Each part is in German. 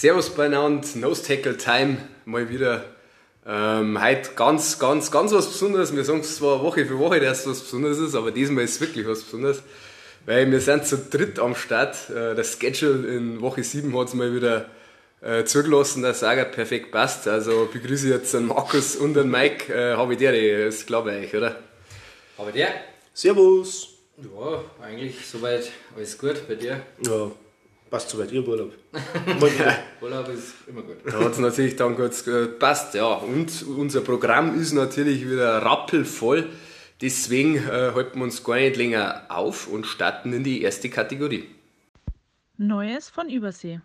Servus beieinander, Nose Tackle Time, mal wieder. Ähm, heute ganz, ganz, ganz was Besonderes. Wir sagen es zwar Woche für Woche, dass es was Besonderes ist, aber diesmal ist es wirklich was Besonderes. Weil wir sind zu dritt am Start. Äh, das Schedule in Woche 7 hat es mal wieder äh, zugelassen, dass auch perfekt passt. Also begrüße ich jetzt den Markus und den Mike. Äh, habe ich dir, das glaube ich, oder? Habe der? Servus. Ja, eigentlich soweit alles gut bei dir. Ja, passt soweit. Ihr Urlaub. Urlaub ist immer gut. Da hat es natürlich dann gut gepasst, ja. Und unser Programm ist natürlich wieder rappelvoll. Deswegen äh, halten wir uns gar nicht länger auf und starten in die erste Kategorie. Neues von Übersee.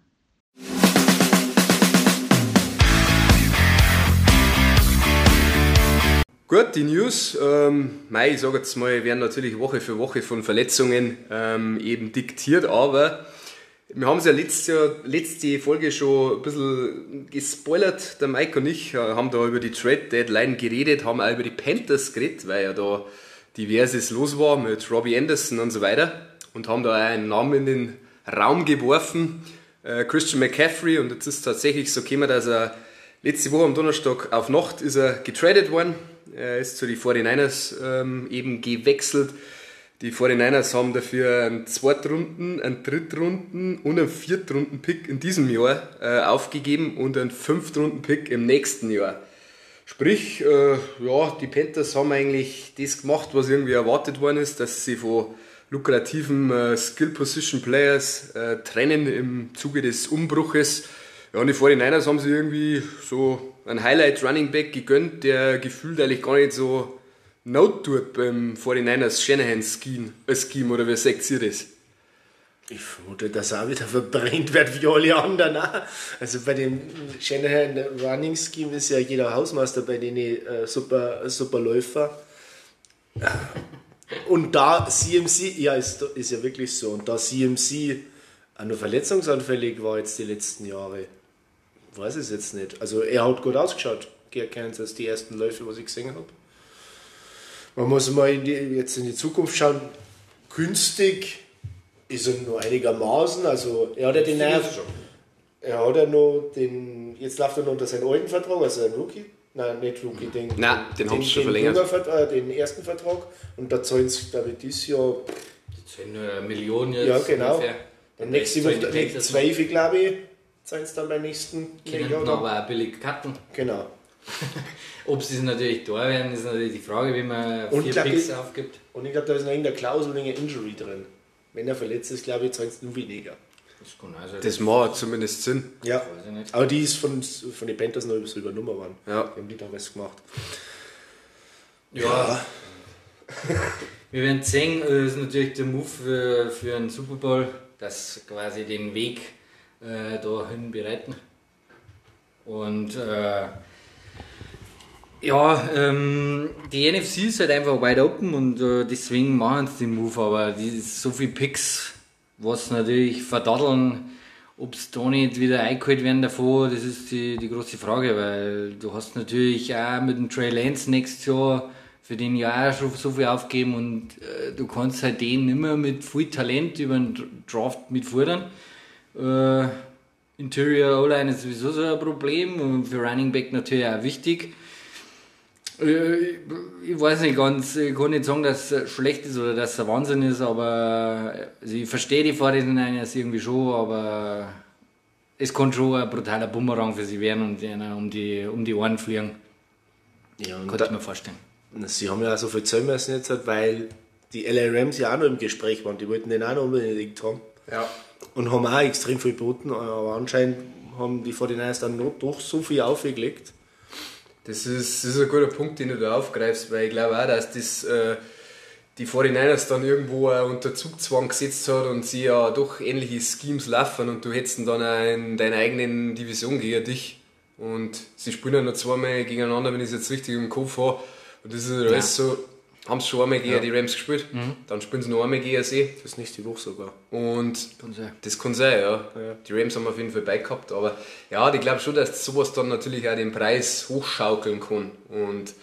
Gut, die News, ähm, mei, ich sage jetzt mal, werden natürlich Woche für Woche von Verletzungen ähm, eben diktiert, aber wir haben es ja letztes Jahr, letzte Folge schon ein bisschen gespoilert, der Mike und ich äh, haben da über die Trade Deadline geredet, haben auch über die Panthers geredet, weil ja da diverses los war mit Robbie Anderson und so weiter und haben da auch einen Namen in den Raum geworfen, äh, Christian McCaffrey und jetzt ist tatsächlich so gekommen, dass er letzte Woche am Donnerstag auf Nacht ist er getradet worden, er ist zu den 49ers ähm, eben gewechselt. Die 49ers haben dafür einen Zweitrunden, einen Drittrunden und einen Viertrunden-Pick in diesem Jahr äh, aufgegeben und einen Fünftrunden-Pick im nächsten Jahr. Sprich, äh, ja, die Panthers haben eigentlich das gemacht, was irgendwie erwartet worden ist, dass sie von lukrativen äh, Skill-Position-Players äh, trennen im Zuge des Umbruches. Ja, und die 49ers haben sie irgendwie so einen Highlight-Running Back gegönnt, der gefühlt eigentlich gar nicht so Not tut beim 49ers Shanahan-Scheme, äh, Scheme, oder wie sagt ihr das? Ich vermute, dass er auch wieder verbrennt wird wie alle anderen. auch. Also bei dem Shanahan Running Scheme ist ja jeder Hausmeister bei denen äh, super, super Läufer. Und da CMC, ja, ist, ist ja wirklich so. Und da CMC auch nur verletzungsanfällig war jetzt die letzten Jahre, weiß ich es jetzt nicht. Also er hat gut ausgeschaut, gegen Kansas, die ersten Läufe, was ich gesehen habe. Man muss mal in die, jetzt in die Zukunft schauen. Günstig ist er nur einigermaßen. Also er hat ja den Nerv. Er hat ja noch den. Jetzt läuft er noch unter seinen alten Vertrag, also ein Rookie. Nein, nicht Rookie, den, Nein, den haben sie schon den verlängert. Bürgervert- äh, den ersten Vertrag. Und da zahlen sie, glaube ich, dieses Jahr. Das sind nur eine Million jetzt. Ja, genau. Ungefähr. Der nächste Zahlen die Panthers zwei, glaube ich, zahlen sie dann beim nächsten Können aber auch billig cutten. Genau. Ob sie es natürlich da werden, ist natürlich die Frage, wie man Und vier glaub Picks ich- aufgibt. Und ich glaube, da ist noch irgendeine Klausel wegen Injury drin. Wenn er verletzt ist, glaube ich, zahlen sie nur weniger. Das kann also Das macht zumindest Sinn. Ja. weiß ich nicht. Aber die ist von, von den Panthers noch so übernommen worden. Ja. Die haben die da was gemacht. Ja. Wir werden sehen, äh, das ist natürlich der Move für, für einen Super Bowl, dass quasi den Weg äh, dahin bereiten. Und äh, ja, ähm, die NFC ist halt einfach wide open und äh, deswegen machen sie den Move, aber die, so viele Picks, was natürlich verdaddeln, ob es da nicht wieder eingeholt werden davor, das ist die, die große Frage, weil du hast natürlich auch mit dem Trey Lance nächstes Jahr für den ja auch schon so viel aufgeben und äh, du kannst halt den immer mit viel Talent über den Draft mitfordern. Äh, Interior O-Line ist sowieso so ein Problem und für Running Back natürlich auch wichtig. Äh, Ich weiß nicht ganz, ich kann nicht sagen, dass es schlecht ist oder dass es ein Wahnsinn ist, aber also ich verstehe die Vorredner irgendwie schon, aber es kann schon ein brutaler Bumerang für sie werden und ihnen um die, um die Ohren fliegen. Ja, und Könnte ich mir vorstellen. sie haben ja auch so viel zahlen müssen jetzt, halt, weil die LA Rams ja auch noch im Gespräch waren. Die wollten den auch noch unbedingt haben. Ja. Und haben auch extrem viel geboten, aber anscheinend haben die 49ers dann noch doch so viel aufgelegt. Das ist, das ist ein guter Punkt, den du da aufgreifst, weil ich glaube auch, dass das äh, die 49ers dann irgendwo auch unter Zugzwang gesetzt hat und sie ja doch ähnliche Schemes laufen und du hättest dann auch in deiner eigenen Division gegen dich. Und sie spielen ja noch zweimal gegeneinander, wenn ich es jetzt richtig im Kopf habe. Und das ist ja alles so, haben sie schon einmal gegen die Rams gespielt, dann spielen sie noch einmal gegen sie. Das ist nicht die Woche sogar. Und Kann das kann sein, ja. Ja. Die Rams haben auf jeden Fall beigehabt, aber ja, ich glaube schon, dass sowas dann natürlich auch den Preis hochschaukeln kann. Und,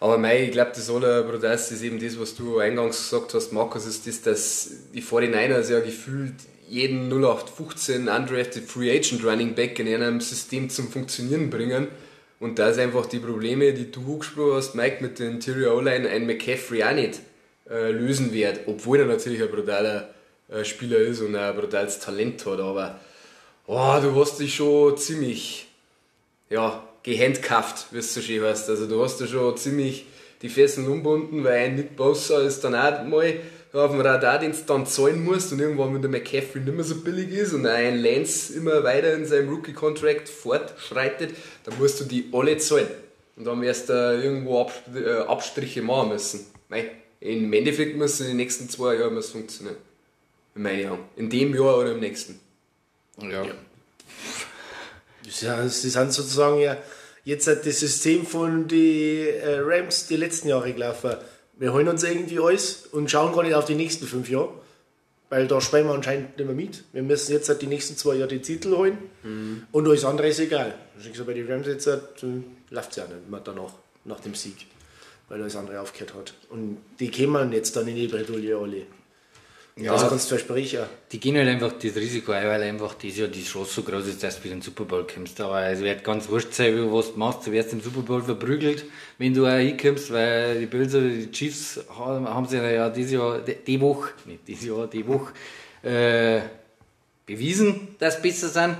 aber mei, ich glaube, das aller Protest ist eben das, was du eingangs gesagt hast, Markus, ist das, dass die 49ers ja gefühlt jeden 0815 undrafted Free Agent Running Back in einem System zum Funktionieren bringen. Und da ist einfach die Probleme, die du angesprochen hast, Mike, mit der Interior O-Line, ein McCaffrey auch nicht äh, lösen wird, obwohl er natürlich ein brutaler äh, Spieler ist und ein brutales Talent hat, aber oh, du hast dich schon ziemlich ja, gehandcuffed, wie es so schön heißt. Also du hast da schon ziemlich die Fesseln umbunden, weil ein Nick Bosa ist dann auch mal auf dem Radar, den du dann zahlen musst und irgendwann, wenn der McCaffrey nicht mehr so billig ist und ein Lance immer weiter in seinem Rookie-Contract fortschreitet, dann musst du die alle zahlen. Und dann wirst du irgendwo äh, Abstriche machen müssen. Mei, Im Endeffekt muss es in den nächsten zwei Jahren funktionieren. In meinen Augen. In dem Jahr oder im nächsten. Ja. Ja, sie sind sozusagen ja jetzt hat das System von den äh, Rams die letzten Jahre gelaufen. Wir holen uns irgendwie alles und schauen gar nicht auf die nächsten fünf Jahre, weil da spielen wir anscheinend nicht mehr mit. Wir müssen jetzt halt die nächsten zwei Jahre die Titel holen mhm. und alles andere ist egal. Also bei den Rams jetzt halt, läuft es ja nicht mehr danach, nach dem Sieg, weil alles andere aufgehört hat. Und die kämen jetzt dann in die Bredouille alle. Ja, das kannst du versprechen. Die gehen halt einfach das Risiko ein, weil einfach dieses Jahr die Chance so groß ist, dass du in den Super Bowl kommst. Aber es wird ganz wurscht sein, was du machst. Du wirst im Super Bowl verprügelt, wenn du auch hinkommst, weil die Bills oder die Chiefs haben, haben sich ja dieses Jahr, die, Woche, nicht dieses Jahr, die Woche, äh, bewiesen, dass sie besser sind.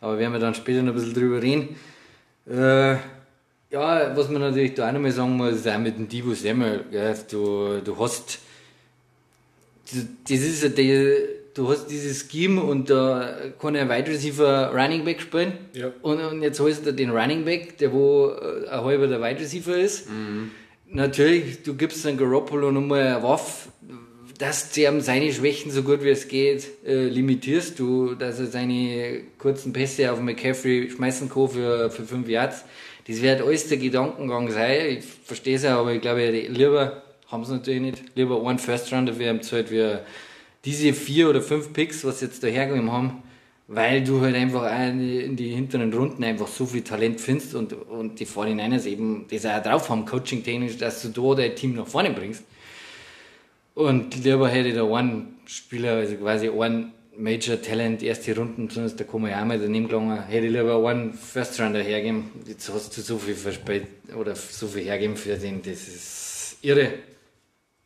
Aber werden wir dann später noch ein bisschen drüber reden. Äh, ja, was man natürlich da auch noch mal sagen muss, ist auch mit dem Divo Semmel. Du, du hast das ist die, du hast dieses Scheme und da kann ein Wide Receiver Running Back spielen. Ja. Und, und jetzt hast du den Running Back, der wo äh, ein halber der Wide Receiver ist. Mhm. Natürlich, du gibst dann Garoppolo nochmal eine Waffe, dass du ihm seine Schwächen so gut wie es geht äh, limitierst, du, dass er seine kurzen Pässe auf McCaffrey schmeißen kann für, für fünf Yards. Das wird alles der Gedankengang sein. Ich verstehe es ja, aber ich glaube, lieber haben sie natürlich nicht. Lieber einen First Rounder haben Zeit wie diese vier oder fünf Picks, was sie jetzt da hergegeben haben, weil du halt einfach in die hinteren Runden einfach so viel Talent findest und, und die 49ers eben das auch drauf haben, coaching-technisch, dass du da dein Team nach vorne bringst. Und lieber hätte ich da einen Spieler, also quasi einen Major Talent, erste Runden, sonst da kann man ja auch mal daneben gelangen, hätte ich lieber einen First Rounder hergeben. Jetzt hast du so viel verspät oder so viel hergeben für den, das ist irre.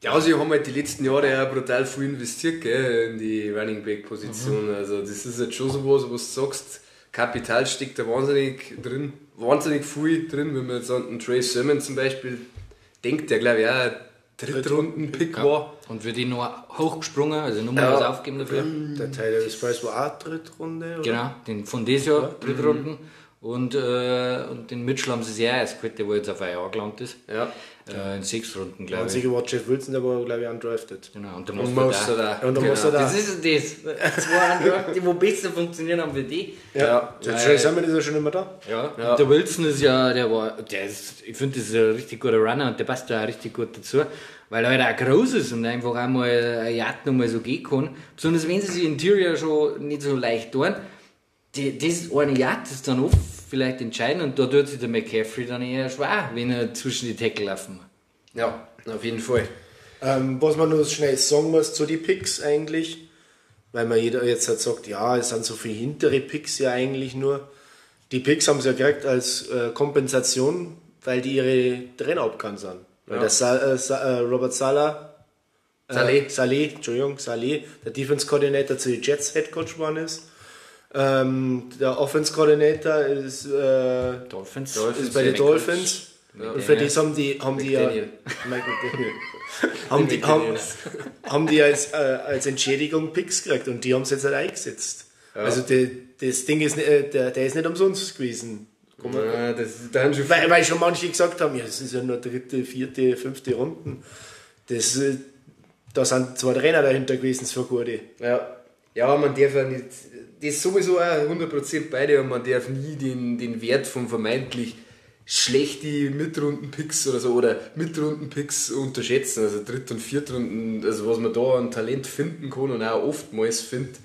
Ja, sie haben halt die letzten Jahre ja brutal viel investiert gell, in die Running Back Position. Mhm. Also das ist jetzt schon so was, was du sagst, Kapital steckt da wahnsinnig drin, wahnsinnig viel drin, wenn man jetzt an den Trey Sermon zum Beispiel denkt, der glaube ich auch Drittrunden-Pick ja. war. Und wird die noch hochgesprungen, also nur mal ja. was aufgeben dafür. Der Tyler Spice war auch Drittrunde, oder? Genau, den von diesem Jahr ja. Drittrunden. Mhm. Und, äh, und den Mitchell haben sie auch erst geholt, der wo jetzt auf ein Jahr gelandet ist. Ja. Äh, in sechs Runden, glaube ich. Einzige war Jeff Wilson, der war, glaube ich, undrafted. Genau, und der Monster da. Und der Monster da. Das ist das. Zwei undrafted, die wo besser funktionieren haben wie die. Ja, ja. der Trey Sermon ist ja schon immer da. Ja, ja. Und der Wilson ist ja, der war, der ist, ich finde, das ist ein richtig guter Runner und der passt da auch richtig gut dazu. Weil er halt auch groß ist und einfach einmal ein Yacht nochmal so gehen kann. Besonders wenn sie sich Interior schon nicht so leicht tun. Die, das eine Yacht ist dann oft vielleicht entscheiden und da tut sich der McCaffrey dann eher schwer, wenn er zwischen die Tackle laufen Ja, auf jeden Fall. Ähm, was man nur schnell sagen muss zu den Picks eigentlich, weil man jeder jetzt halt sagt, ja, es sind so viele hintere Picks ja eigentlich nur. Die Picks haben sie ja gekriegt als äh, Kompensation, weil die ihre Trainer abgegangen sind. Weil ja. der Sa äh, Sa äh, Robert Sala, äh, Saleh. Saleh, Entschuldigung, Saleh, der Defense Coordinator zu den Jets Head Coach geworden ist ähm, der Offense Coordinator ist, äh, Dolphins. ist bei den Dolphins. Ja. Und für das haben die, haben die ja, haben die, haben, haben die als, äh, als Entschädigung Picks gekriegt und die haben es jetzt halt eingesetzt. Ja. Also die, das Ding ist, äh, der, der ist nicht umsonst gewesen. Ja, das, da schon weil, weil schon manche gesagt haben, ja, es ist ja nur dritte, vierte, fünfte Runden. Das, äh, da sind zwei Trainer dahinter gewesen für gute. Ja, ja man darf ja nicht das sowieso auch 100% beide und man darf nie den, den Wert von vermeintlich schlechten Mitrunden-Picks oder so oder Mitrunden-Picks unterschätzen. Also Dritt- und Viertrunden, also was man da an Talent finden kann und auch oftmals findet,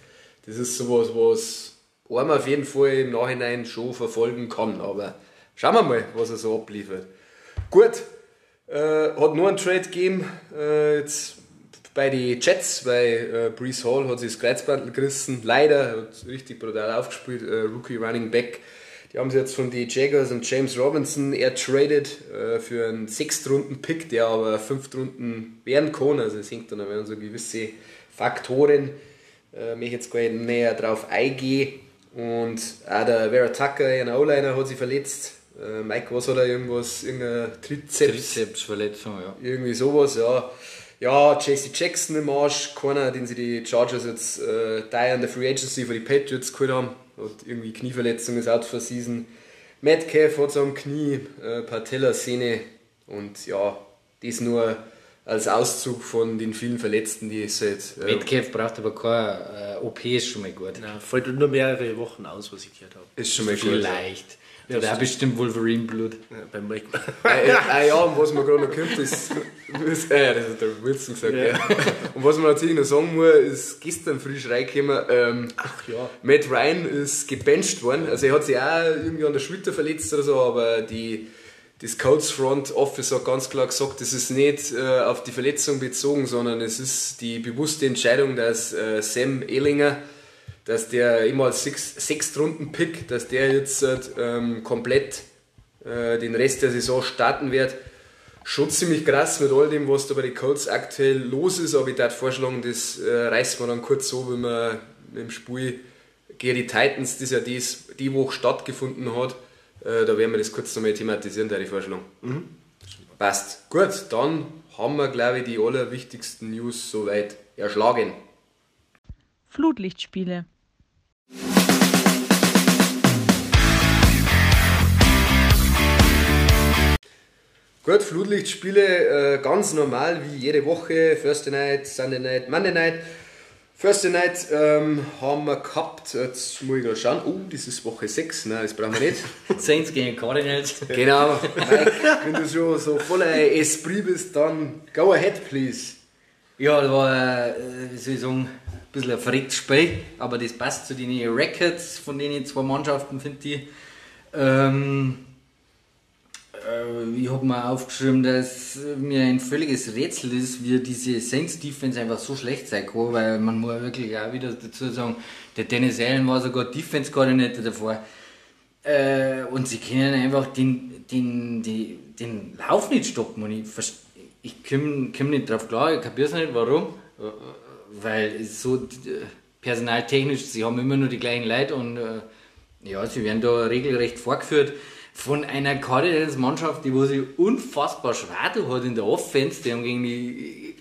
das ist sowas, was einem auf jeden Fall im Nachhinein schon verfolgen kann. Aber schauen wir mal, was er so abliefert. Gut, äh, hat nur ein Trade gegeben, äh, jetzt bei den Jets, weil äh, Brees Hall hat sich das Kreuzbandel gerissen. Leider, hat richtig brutal aufgespielt. Äh, Rookie Running Back. Die haben sie jetzt von den Jaguars und James Robinson ertradet äh, für einen Sechstrunden-Pick, der aber Fünftrunden werden kann. Also es hängt dann an so gewisse Faktoren. Äh, mich jetzt gar nicht näher drauf eingehen. Und auch der Vera Tucker, ein O-Liner, hat sich verletzt. Äh, Mike, was hat er? Irgendwas? Irgendeine Trizeps? Trizepsverletzung, ja. Irgendwie sowas, ja. Ja, JC Jackson im Arsch, keiner, den sie die Chargers jetzt äh, da in der Free Agency für die Patriots geholt haben. Hat irgendwie Knieverletzung, ist out for season. Metcalf hat so am Knie, äh, Patellasehne und ja, das nur als Auszug von den vielen Verletzten, die es halt. Äh, Metcalf braucht aber keine äh, OP, ist schon mal gut. Ja, fällt nur mehrere Wochen aus, was ich gehört habe. ist schon mal gut. Vielleicht. Ja, der hat bestimmt Wolverine-Blut. Ja, beim Mike. äh, äh, ja, und was man gerade noch kommt, ist, ist äh, das hat der Wilson gesagt, ja. Und was man natürlich noch sagen muss, ist gestern frisch reingekommen, ähm, Ach ja. Matt Ryan ist gebencht worden. Also er hat sich auch irgendwie an der Schulter verletzt oder so, aber die, das Codes Front Office hat ganz klar gesagt, das ist nicht äh, auf die Verletzung bezogen, sondern es ist die bewusste Entscheidung, dass äh, Sam Ehlinger, dass der immer als Sechstrunden-Pick, dass der jetzt ähm, komplett äh, den Rest der Saison starten wird. Schon ziemlich krass mit all dem, was da bei den Colts aktuell los ist, aber ich würde vorschlagen, das äh, reißt man dann kurz so, wenn man im Spiel gegen die Titans, das ja dies, die Woche stattgefunden hat, äh, da werden wir das kurz nochmal thematisieren, da ich vorschlagen. Passt. Gut, dann haben wir, glaube ich, die allerwichtigsten News soweit erschlagen. Flutlichtspiele. Gut, Flutlichtspiele, äh, ganz normal wie jede Woche. Thursday Night, Sunday Night, Monday Night. Thursday Night ähm, haben wir gehabt, jetzt muss ich gerade schauen, oh, das ist Woche 6, nein, das brauchen wir nicht. Saints gegen Cardinals. genau, Mike, wenn du schon so voller Esprit bist, dann go ahead, please. Ja, das war, äh, wie soll ich sagen, ein bisschen ein verrücktes Spiel, aber das passt zu den Records von den zwei Mannschaften, finde ich. Ähm, äh, ich habe mir aufgeschrieben, dass mir ein völliges Rätsel ist, wie diese Saints Defense einfach so schlecht sein kann, weil man muss wirklich auch wieder dazu sagen, der Dennis Allen war sogar Defense Coordinator davor. Äh, und sie können einfach den, den, den, den Lauf nicht stoppen. Und ich, verst- ich komme komm nicht drauf klar, ich kapiere es nicht, warum. Weil so personaltechnisch, sie haben immer nur die gleichen Leute und äh, ja, sie werden da regelrecht vorgeführt von einer Cardinals-Mannschaft, die wo sie unfassbar schwer hat in der Offense. Die haben gegen die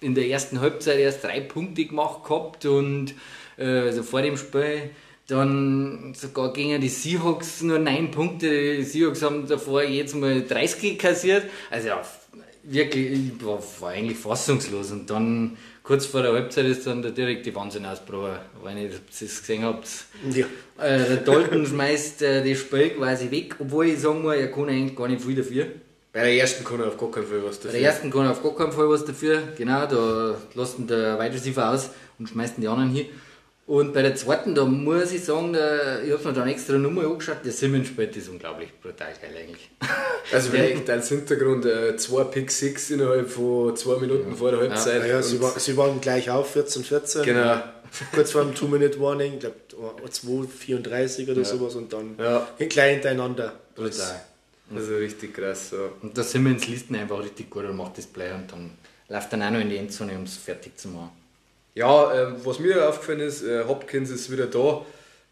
in der ersten Halbzeit erst drei Punkte gemacht gehabt und äh, also vor dem Spiel dann sogar gegen die Seahawks nur neun Punkte. Die Seahawks haben davor jetzt mal 30 kassiert. Also ja, wirklich, ich war, war eigentlich fassungslos. Und dann kurz vor der Halbzeit ist dann der direkte Wahnsinn ausgebrochen. Ob ihr es gesehen habt. Ja. Äh, der Dalton schmeißt äh, das Spiel quasi weg, obwohl ich sagen muss, er kann eigentlich gar nicht viel dafür. Bei der ersten kann er auf gar keinen Fall was Bei dafür. der ersten kann er auf gar keinen Fall was dafür, genau, da lässt ihn der Wide Receiver aus und schmeißt ihn die anderen hin. Und bei der zweiten, da muss ich sagen, der, ich habe mir dann extra Nummer angeschaut, der Simmons spielt ist unglaublich brutal geil eigentlich. Also vielleicht als Hintergrund äh, zwei Pick Six innerhalb von zwei Minuten vor der Halbzeit. Ja, sie, Und- war, sie waren gleich auf, 14, 14. Genau. Kurz vor dem Two-Minute-Warning, ich glaube 2,34 oder sowas und dann Ja. gleich hintereinander. Brutal. Also richtig krass. So. Und der Simmons liest ihn einfach richtig gut und macht das Play und dann läuft dann auch noch in die Endzone, um es fertig zu machen. Ja, äh, was mir aufgefallen ist, äh, Hopkins ist wieder da.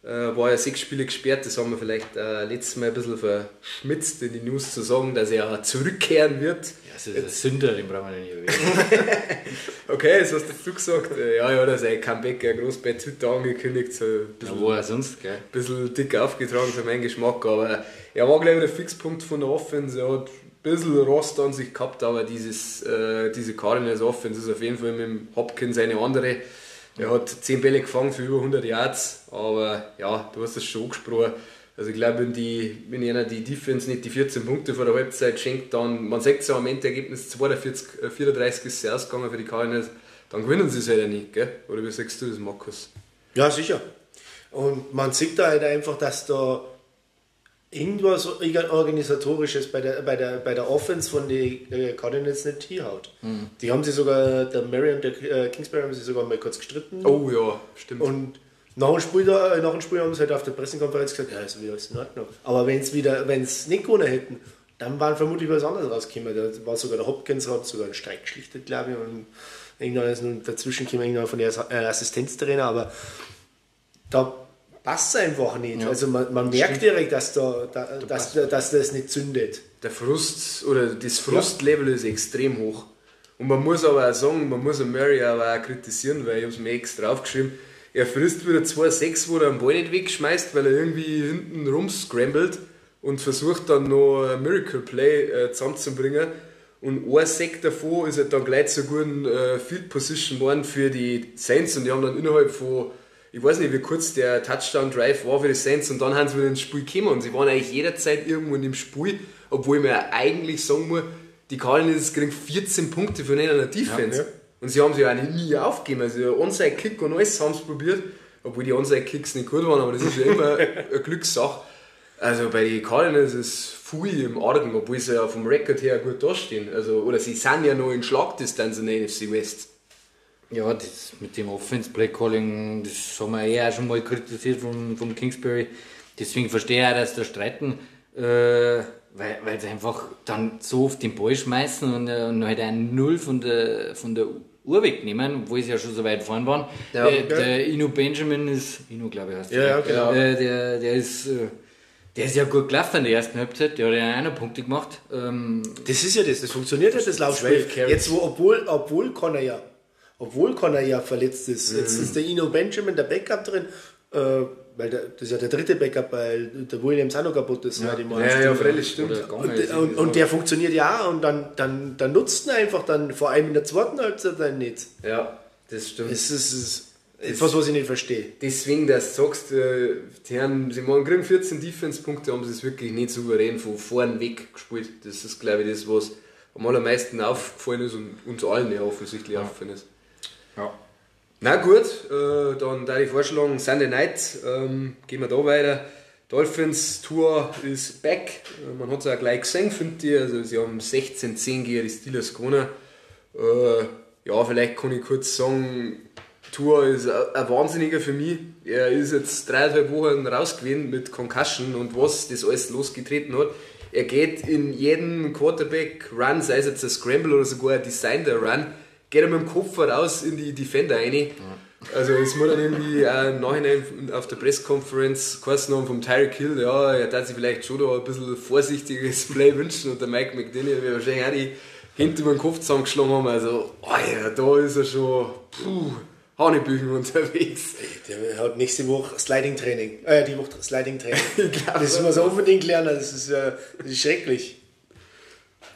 Äh, war ja sechs Spiele gesperrt, das haben wir vielleicht äh, letztes Mal ein bisschen verschmitzt in die News zu sagen, dass er zurückkehren wird. Ja, das ist ein Sünder, den brauchen wir nicht erwähnen. Okay, das hast du gesagt. Ja, ja, dass er Comeback ja groß bei Twitter angekündigt, so ein Ja, bisschen, wo er sonst, gell? bisschen dick aufgetragen für meinen Geschmack, aber er war glaube ich der Fixpunkt von der Offense. Er hat ein bisschen Rost an sich gehabt, aber dieses, äh, diese Cardinals Offense ist auf jeden Fall mit dem Hopkins eine andere. Er hat 10 Bälle gefangen für über 100 Yards, aber ja, du hast es schon angesprochen. Also ich glaube, wenn, die, wenn einer die Defense nicht die 14 Punkte vor der Halbzeit schenkt, dann, man sagt so am Endergebnis 42, äh, 34 ist es ausgegangen für die Cardinals, dann gewinnen sie es halt nicht, gell? Oder wie sagst du das, Markus? Ja, sicher. Und man sieht da halt einfach, dass da irgendwas organisatorisches bei der, bei der, bei der Offense von den äh, Cardinals nicht hinhaut. Mhm. Die haben sie sogar, der Murray und der äh, Kingsbury haben sie sogar mal kurz gestritten. Oh ja, stimmt. Und nach dem, Spiel da, äh, nach dem Spiel haben sie halt auf der Pressekonferenz gesagt, ja, ist wieder alles in Ordnung. Aber wenn es wieder, wenn es nicht gewonnen hätten, dann waren vermutlich was anderes rausgekommen. Da war sogar der Hopkins, hat sogar einen Streik geschlichtet, glaube ich. Und irgendwann ist nun dazwischen gekommen, irgendwann von der Assistenztrainer, aber da passt einfach nicht. Ja. Also man, man merkt direkt, dass, da, da, dass, dass das nicht zündet. der Frust oder das Frustlevel ist extrem hoch. Und man muss aber auch sagen, man muss einen Murray aber auch kritisieren, weil ich habe es mir extra aufgeschrieben. Er frisst wieder 2-6, wo er den Ball nicht wegschmeißt, weil er irgendwie hinten rumscrambled und versucht dann noch ein Miracle Play äh, zusammenzubringen. Und ein Sack davon ist halt dann gleich zur guten äh, Field Position geworden für die Saints und die haben dann innerhalb von, ich weiß nicht wie kurz der Touchdown Drive war für die Saints und dann haben sie wieder ins Spiel gekommen und sie waren eigentlich jederzeit irgendwo in dem Spiel, obwohl man ja eigentlich sagen muss, die Cardinals kriegen 14 Punkte von einer Defense. Ja, ja. Und sie haben sich auch nie aufgegeben. Also Onside-Kick und alles haben sie probiert, obwohl die Onside-Kicks nicht gut waren, aber das ist ja immer eine Glückssache. Also bei den Cardinals ist viel im Argen, obwohl sie ja vom Rekord her gut dastehen. Also, oder sie sind ja noch in Schlagdistanz in der NFC West. Ja, das mit dem Offense Play Calling, das haben wir eh auch schon mal kritisiert vom, vom Kingsbury. Deswegen verstehe ich auch, dass da streiten, äh, weil, weil sie einfach dann so oft den Ball schmeißen und, äh, und halt einen Null von der, von der Uhr wegnehmen, obwohl sie ja schon so weit vorn waren. Ja, äh, okay. der Inu Benjamin ist, Inu glaube ich heißt Ja, der. ja, genau. Äh, der, der ist, äh, der ist ja gut gelaufen in der ersten Halbzeit, der hat ja noch Punkte gemacht. Ähm, Das ist ja das, das funktioniert ja das Laufspiel. 12 Carries. Jetzt, wo, obwohl, obwohl Connor ja, obwohl Connor ja verletzt ist, Mhm. jetzt ist der Ino Benjamin der Backup drin, äh, weil der, das ist ja der dritte Backup, weil der Williams auch noch kaputt ist. Ja, Ja, ja, freilich stimmt. Und, der- und, und der funktioniert ja auch und dann, dann, dann nutzt ihn einfach dann, vor allem in der zweiten Halbzeit dann nicht. Ja, das stimmt. Das ist, ist etwas, was ich nicht verstehe. Deswegen, dass du sagst, äh, die haben, sie machen kriegen 14 Defense-Punkte, haben sie es wirklich nicht souverän von vorn weg gespielt. Das ist, glaube ich, das, was am allermeisten aufgefallen ist und uns allen ja offensichtlich aufgefallen ist. Ja. Na gut, äh, dann da ich vorschlagen, Sunday Night, ähm, gehen wir da weiter. Dolphins Tour ist back. Äh, man hat es auch gleich gesehen, finde ich. Also, sie haben 16-10 gegen die Steelers gewonnen. Äh, ja, vielleicht kann ich kurz sagen, Tour ist ein Wahnsinniger für mich. Er ist jetzt dreieinhalb Wochen raus gewesen mit Concussion und was das alles losgetreten hat. Er geht in jeden Quarterback-Run, sei es jetzt ein Scramble oder sogar ein Designed Run, geht er mit dem Kopf raus in die Defender rein. Also es muss dann irgendwie auch im Nachhinein auf der Pressekonferenz geheißen haben vom Tyreek Hill, ja, er hat sich vielleicht schon da ein bisschen vorsichtiges Play wünschen und der Mike McDaniel wird wahrscheinlich auch die Hände über den Kopf zusammengeschlagen haben. Also, oh ja, da ist er schon puh, Hanebüchen unterwegs. Der hat nächste Woche Sliding Training. Äh, die Woche Sliding Training. das muss er unbedingt lernen, das ist, äh, das ist schrecklich.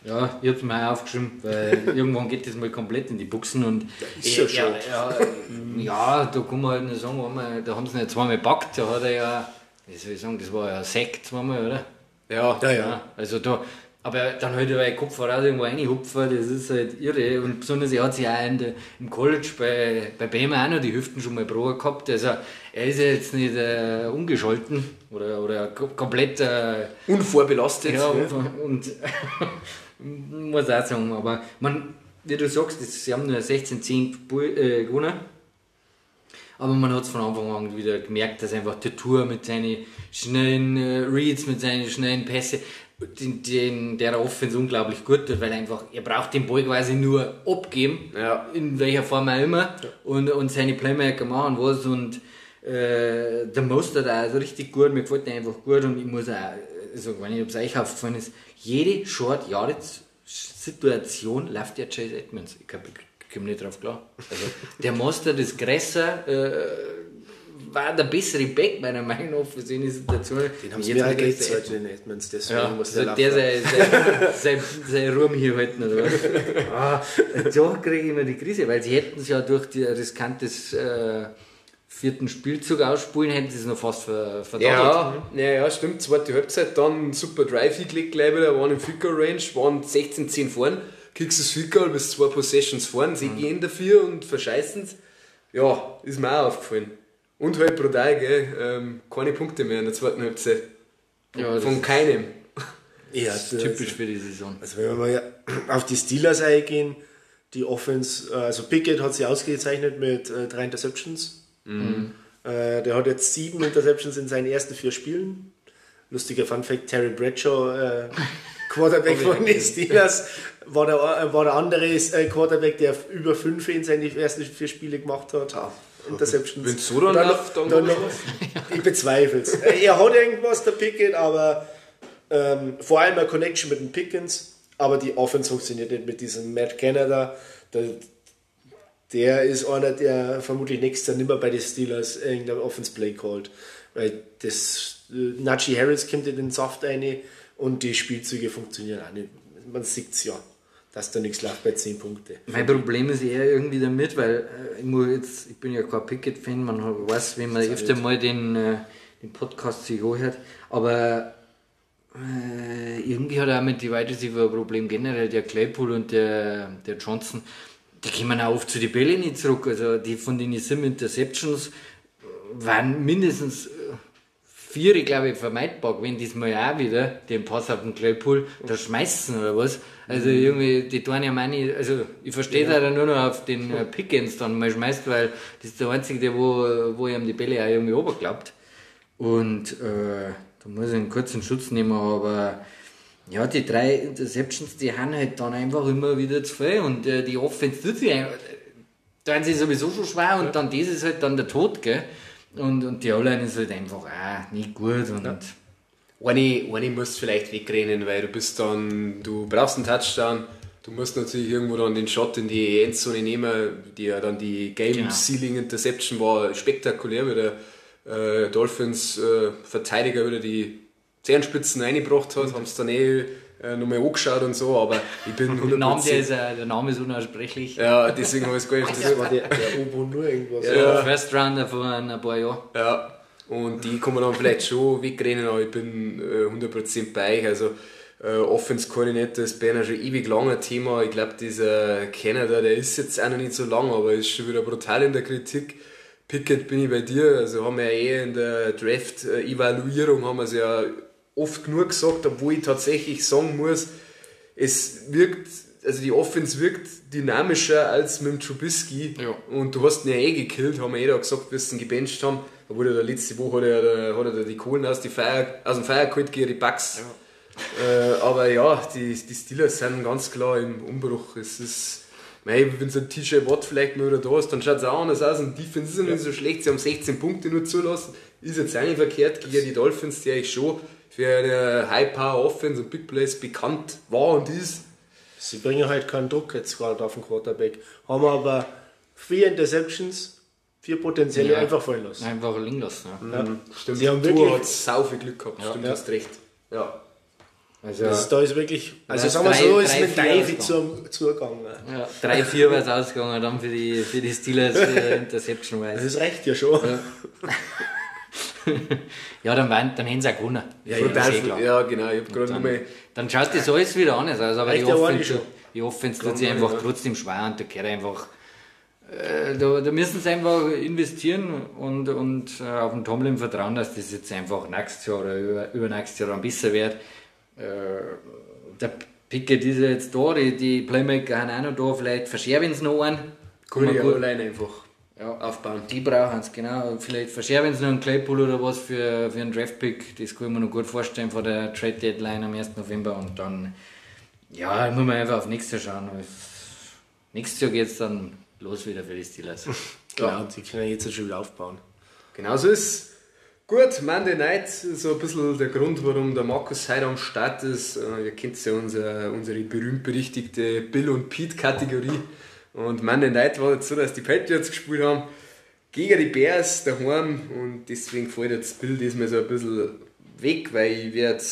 Ja, ich hab's mir auch aufgeschrieben, weil irgendwann geht das mal komplett in die Buchsen und ist ja ja, ja, ja, da kann man halt nur sagen, einmal, da haben sie nicht zweimal gepackt, da hat er ja, wie soll ich sagen, das war ja ein Sekt zweimal, oder? Ja, Ja, ja. Also da, aber dann halt über den Kopf voraus irgendwo reinhupfen, das ist halt irre. Und besonders er hat sich auch in der, im College bei, bei Bama auch noch die Hüften schon mal probiert gehabt. Also er ist ja jetzt nicht äh, ungescholten oder, oder ko- komplett äh, unvorbelastet. ja, und, und muss auch sagen, aber man, wie du sagst, das, sie haben nur 16-10 gebu- äh, gewonnen. Aber man hat es von Anfang an wieder gemerkt, dass einfach der Tour mit seinen schnellen äh, Reads, mit seinen schnellen Pässe, den, den, der Offense unglaublich gut tut, weil einfach, er braucht den Ball quasi nur abgeben, Ja. in welcher Form auch immer, und, und seine Playmaker machen was und äh, der Mostert auch also richtig gut, mir gefällt der einfach gut und ich muss auch äh, sagen, wenn ich es euch aufgefallen ist, jede Short Yards Situation läuft ja Chase Edmonds. Ich glaube, ich komme nicht drauf klar. Also, der Mostert ist größer, äh, war der bessere Back meiner Meinung nach für seine Situation. Den haben sie mir halt heute in Edmonds, deswegen ja, muss also der der sein, sein, sein Ruhm hier halten, oder was? Ah, da kriege ich immer die Krise, weil sie hätten es ja durch die riskantes äh, vierten Spielzug ausspielen, hätten sie es noch fast ver, verdammt. Ja, ja, ja, stimmt. Zweite Halbzeit, dann super Drive hingelegt, gleich wieder, waren im Goal Range, waren 16-10 vorn, kriegst das Goal bis zwei Possessions vorn, sie gehen dafür und verscheißen es. Ja, ist mir auch aufgefallen. Und halt brutal, gell, ähm, keine Punkte mehr in der zweiten Halbzeit. Ja, das Von ist keinem. Ja, typisch für die Saison. Also wenn wir mal auf die Steelers eingehen, die Offense, äh, also Pickett hat sich ausgezeichnet mit äh, drei Interceptions. Äh, der hat jetzt sieben Interceptions in seinen ersten vier Spielen. Lustiger Fun Fact, Terry Bradshaw, äh, Quarterback von den Steelers, war der, äh, war der andere äh, Quarterback, der über fünf in seinen ersten vier Spiele gemacht hat. Interceptions. Wenn so dann Und läuft, dann dann noch, Ich bezweifle es. Er hat irgendwas, der Pickett, aber ähm, vor allem eine Connection mit den Pickens, aber die Offense funktioniert nicht mit diesem Matt Canada. Der, der ist einer, der vermutlich nächstes Jahr nicht mehr bei den Steelers irgendein Offense Play called. Weil das äh, Najee Harris kommt in den Saft rein und die Spielzüge funktionieren auch nicht. Man sieht es ja, dass da nichts läuft bei 10 Punkte. Mein Problem ist eher irgendwie damit, weil äh, ich, muss jetzt, ich bin ja kein Picket-Fan, man weiß, wenn man öfter mal den, äh, den Podcast sich anhört, aber äh, irgendwie hat er auch mit die Wide Receiver ein Problem generell, der Claypool und der, der Johnson, die kommen auch oft zu den Bälle nicht zurück, also die von den sieben Interceptions waren mindestens äh, vier, glaube ich, vermeidbar. Wenn diesmal auch wieder den Pass auf den Claypool, da schmeißen oder was. Also irgendwie, die tun ja meine, also ich verstehe da dann nur noch auf den äh, Pickens dann mal schmeißt, weil das ist der einzige, der wo, wo ihm die Bälle auch irgendwie oberklappt. Und äh, da muss ich einen kurzen Schutz nehmen, aber ja, die drei Interceptions, die haben halt dann einfach immer wieder zu viel und äh, die Offense tut sich einfach, da haben sie sowieso schon schwer und dann das ist halt dann der Tod, gell? Und, und die O-Line ist halt einfach auch nicht gut und Eine, eine musst du vielleicht wegrennen, weil du bist dann, du brauchst einen Touchdown, du musst natürlich irgendwo dann den Shot in die Endzone nehmen, die ja dann die Genau. Game-Sealing Interception war spektakulär, wie der äh, Dolphins äh, Verteidiger wieder die Zehenspitzen reingebracht hat, haben es dann eh äh, nochmal angeschaut und so, aber ich bin der Name, der, 100%. ist, äh, der Name ist unaussprechlich. Ja, deswegen habe ich es gar nicht Das war der, der Obo nur irgendwas. Der First Rounder von ein paar Jahren. Ja, und die kann man dann vielleicht schon wegrennen, aber ich bin äh, 100% bei euch. Also, äh, Offense Coordinator ist bei einer schon ewig langer Thema. Ich glaube, dieser Canada, der ist jetzt auch noch nicht so lang, aber ist schon wieder brutal in der Kritik. Pickett bin ich bei dir. Also, haben wir ja eh in der Draft-Evaluierung haben wir es ja oft genug gesagt, obwohl ich tatsächlich sagen muss, es wirkt, also die Offense wirkt dynamischer als mit dem Trubisky. Ja. Und du hast ihn ja eh gekillt, haben wir eh da gesagt, bis sie ihn gebencht haben. Obwohl er da letzte Woche hat er, hat er da die Kohlen aus, die Feier, aus dem Feier geholt gegen die Bucks. Äh, aber ja, die, die Steelers sind ganz klar im Umbruch. Es ist, mei, wenn so ein TJ Watt vielleicht mal wieder da ist, dann schaut es auch anders aus. Und die Defense ist ja nicht so schlecht. Sie haben 16 Punkte nur zulassen. Ist jetzt auch nicht verkehrt gegen die Dolphins, die eigentlich schon für eine High-Power-Offense und Big Plays bekannt war und ist. Sie bringen halt keinen Druck jetzt gerade auf den Quarterback. Haben aber vier Interceptions, vier potenzielle Ja. einfach fallen lassen. Einfach liegen lassen. Ja. Ja. Stimmt, Sie haben du wirklich- hat sau viel Glück gehabt. Stimmt, Ja. hast recht. Ja. Also, Das, da ist wirklich, also Ja, sagen wir drei- so, ist mit ausgegangen. zum Zugang. ja, 3-4 war es ausgegangen dann für die, für die Steelers äh, Interception Das recht ja schon. Ja, dann, waren, dann haben sie auch gewonnen. Ja, Brutal ist eh klar. ja, genau. Ich habe gerade Dann, nochmal. dann schaut das alles wieder anders aus, aber die ja Offense, schon. die Offense tut sich einfach ja. trotzdem schwer und da gehört einfach, äh, da, da müssen sie einfach investieren und, und äh, auf den Tomlin vertrauen, dass das jetzt einfach nächstes Jahr oder über, übernächstes Jahr dann besser wird. Äh, der Pickett ist ja jetzt da, die, die Playmaker haben auch noch da, vielleicht verschärfen sie noch einen. Coole alleine einfach ja, aufbauen. die brauchen es, genau. Vielleicht verschärfen sie noch einen Claypool oder was für, für einen Draftpick. Das kann ich mir noch gut vorstellen vor der Trade Deadline am 1. November. Und dann, ja, muss man einfach auf nächstes Jahr schauen. Es- Nächstes Jahr geht es dann los wieder für die Steelers. Genau, die können jetzt schon wieder aufbauen. Genau so ist Gut, Monday Night so ein bisschen der Grund, warum der Markus heute am Start ist. Äh, Ihr kennt ja unser, unsere berühmt-berüchtigte Bill- und Pete-Kategorie. Und Monday Night war jetzt so, dass die Patriots gespielt haben gegen die Bears daheim und deswegen fällt jetzt Bill diesmal so ein bisschen weg, weil ich werde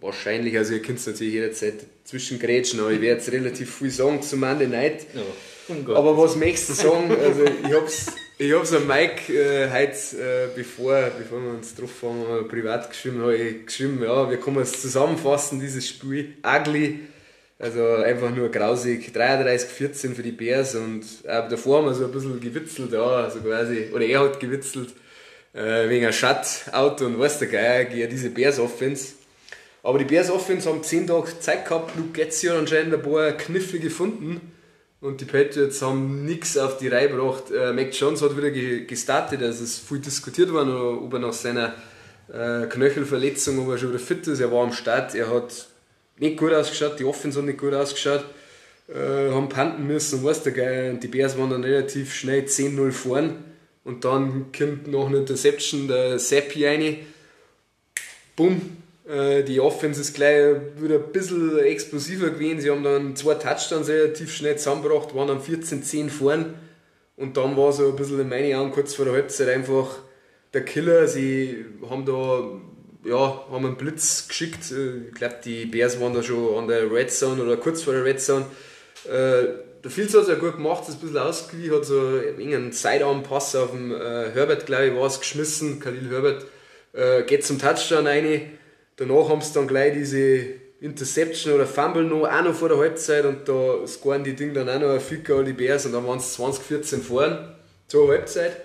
wahrscheinlich, also ihr könnt es natürlich jederzeit zwischengrätschen, aber ich werde jetzt relativ viel sagen zu Monday Night. Ja. Aber was möchtest du sagen? Also ich hab's, ich hab's an Mike äh, heute, äh, bevor, bevor wir uns getroffen haben, privat geschrieben, habe ich geschrieben, ja, wir können es zusammenfassen, dieses Spiel. Ugly, also einfach nur grausig. 33-14 für die Bears und äh, davor haben wir so ein bisschen gewitzelt, ja, also quasi, oder er hat gewitzelt. äh, wegen ein Shutout und weißt du, geil, gegen diese Bears Offense. Aber die Bears Offense haben 10 Tage Zeit gehabt, Luke Getzi hat anscheinend ein paar Kniffe gefunden und die Patriots haben nichts auf die Reihe gebracht. Äh, Mac Jones hat wieder gestartet, also es ist viel diskutiert worden, ob er nach seiner äh, Knöchelverletzung, ob er schon wieder fit ist. Er war am Start, er hat nicht gut ausgeschaut, die Offense hat nicht gut ausgeschaut, äh, haben panten müssen, weißt du, geil. Und die Bears waren dann relativ schnell 10-0 vorn und dann kommt noch eine Interception der Seppi rein. Bumm, äh, die Offense ist gleich wieder ein bisschen explosiver gewesen. Sie haben dann zwei Touchdowns relativ schnell zusammengebracht, waren dann 14-10 vorn. Und dann war so ein bisschen in meinen Augen kurz vor der Halbzeit einfach der Killer. Sie haben da ja, haben einen Blitz geschickt. Äh, ich glaube, die Bears waren da schon an der Red Zone oder kurz vor der Red Zone. Äh, der Fields hat es ja gut gemacht, ist ein bisschen ausgewichen, hat so einen Sidearm-Pass auf den äh, Herbert, glaube ich, war es geschmissen. Khalil Herbert äh, geht zum Touchdown rein. Danach haben sie dann gleich diese Interception oder Fumble noch, auch noch vor der Halbzeit und da scoren die Dinge dann auch noch ein Ficker, die Bears und dann waren es 2014 vorn zur Halbzeit.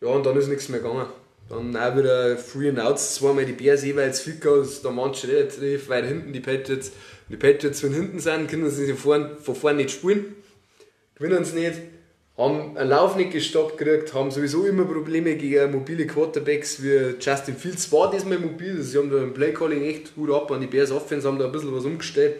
Ja, und dann ist nichts mehr gegangen. Dann auch wieder Free and Outs, zweimal die Bears jeweils Ficker, da manche relativ weit hinten, die Patriots. Und die Patriots, wenn hinten sind, können sie von vorne nicht spielen, gewinnen sie nicht. Haben einen Lauf nicht gestoppt gekriegt, haben sowieso immer Probleme gegen mobile Quarterbacks wie Justin Fields. War diesmal mobil, sie haben da im Playcalling echt gut ab. An die Bears Offense, haben da ein bisschen was umgestellt.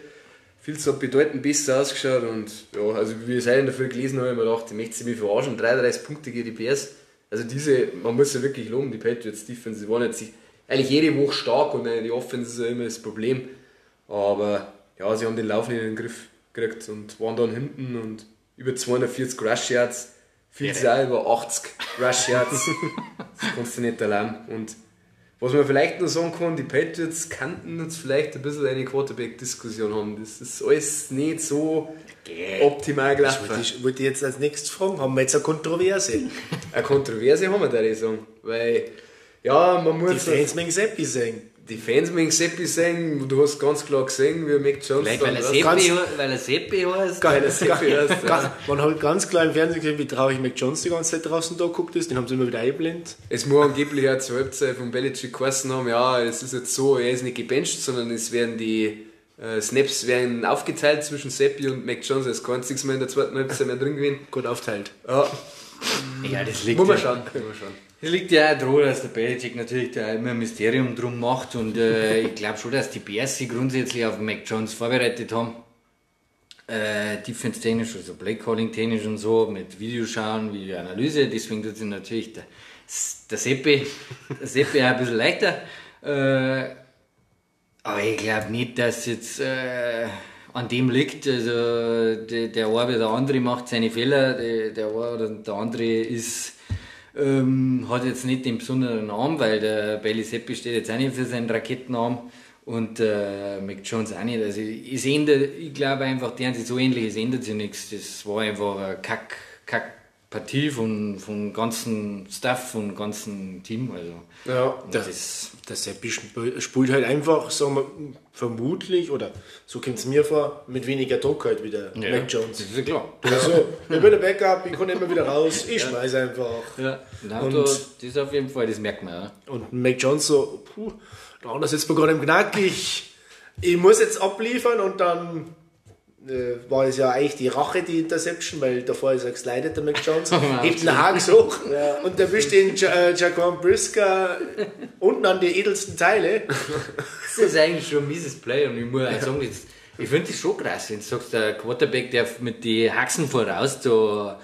Fields hat bedeutend besser ausgeschaut und ja, also wie ich es dafür gelesen habe, habe ich mir gedacht, ich möchte sie mich verarschen, 33 Punkte gegen die Bears. Also diese, man muss ja wirklich loben, die Patriots Defense, sie waren jetzt eigentlich jede Woche stark und die Offense ist ja immer das Problem. Aber ja, sie haben den Lauf nicht in den Griff gekriegt und waren dann hinten und über 240 Rush Yards, viel ja. über 80 Rush Yards. das kannst du nicht allein. Und was man vielleicht noch sagen kann, die Patriots kannten jetzt vielleicht ein bisschen eine Quarterback-Diskussion haben. Das ist alles nicht so optimal gelaufen. Das wollte ich, wollte ich jetzt als nächstes fragen. Haben wir jetzt eine Kontroverse? eine Kontroverse haben wir, da ich sagen. Weil, ja, man muss... Die Fans mögen Seppi sagen die Fans mögen Seppi singen, du hast ganz klar gesehen, wie Mac Jones Vielleicht weil er, Seppi, ganz, weil er Seppi heißt. Geil, er Seppi heißt. Ja. Man hat ganz klar im Fernsehen gesehen, wie traurig Mac Jones die ganze Zeit draußen da guckt ist, den haben sie immer wieder eingeblendet. Es muss angeblich auch zur Halbzeit von Belichick geheißen haben, ja, es ist jetzt so, er ist nicht gebencht, sondern es werden die äh, Snaps werden aufgeteilt zwischen Seppi und Mac Jones, er ist kein einziges Mal in der zweiten Halbzeit mehr drin gewesen. Gut aufteilt. Ja. Ja, das liegt Muss man schauen. Muss man schauen. Es liegt ja auch daran, dass der Belichick natürlich da immer ein Mysterium drum macht und äh, ich glaube schon, dass die Bears sich grundsätzlich auf Mac Jones vorbereitet haben. Äh, Defense-technisch, also Play-Calling-technisch und so, mit Videoschauen, Videoanalyse, deswegen tut sich natürlich der, der Seppi, der Seppi auch ein bisschen leichter. Äh, aber ich glaube nicht, dass jetzt äh, an dem liegt. Also der, der eine oder der andere macht seine Fehler, der, der eine oder der andere ist ähm, hat jetzt nicht den besonderen Namen, weil der Bailey Seppi steht jetzt auch nicht für seinen Raketennamen und äh, Mac Jones auch nicht. Also ich, ich glaube einfach, die haben sich so ähnlich, es ändert sich nichts. Das war einfach ein Kack, Kack Partie von, von ganzen Staff, von ganzen Team. Also, ja, das, das, das Seppi spielt halt einfach, sagen wir, vermutlich, oder so kommt es mir vor, mit weniger Druck halt wieder ja, Mac Jones. Das ist klar. Also, ich bin der Backup, ich komme immer wieder raus, ich ja. einfach. Ja, Nein, und, das ist auf jeden Fall, das merkt man. Ja. Und Mac Jones so, puh, andere sitzt mir gerade im Knack, ich, ich muss jetzt abliefern und dann äh, war es ja eigentlich die Rache, die Interception, weil davor ist er geslidet, der Mac Jones, hebt den Haken hoch ja. und erwischt den ja, äh, Jaquan Brisker unten an die edelsten Teile. Das ist eigentlich schon ein mieses Play und ich muss auch sagen, ich finde das schon krass, wenn du sagst, der Quarterback, der mit den Haxen voraus da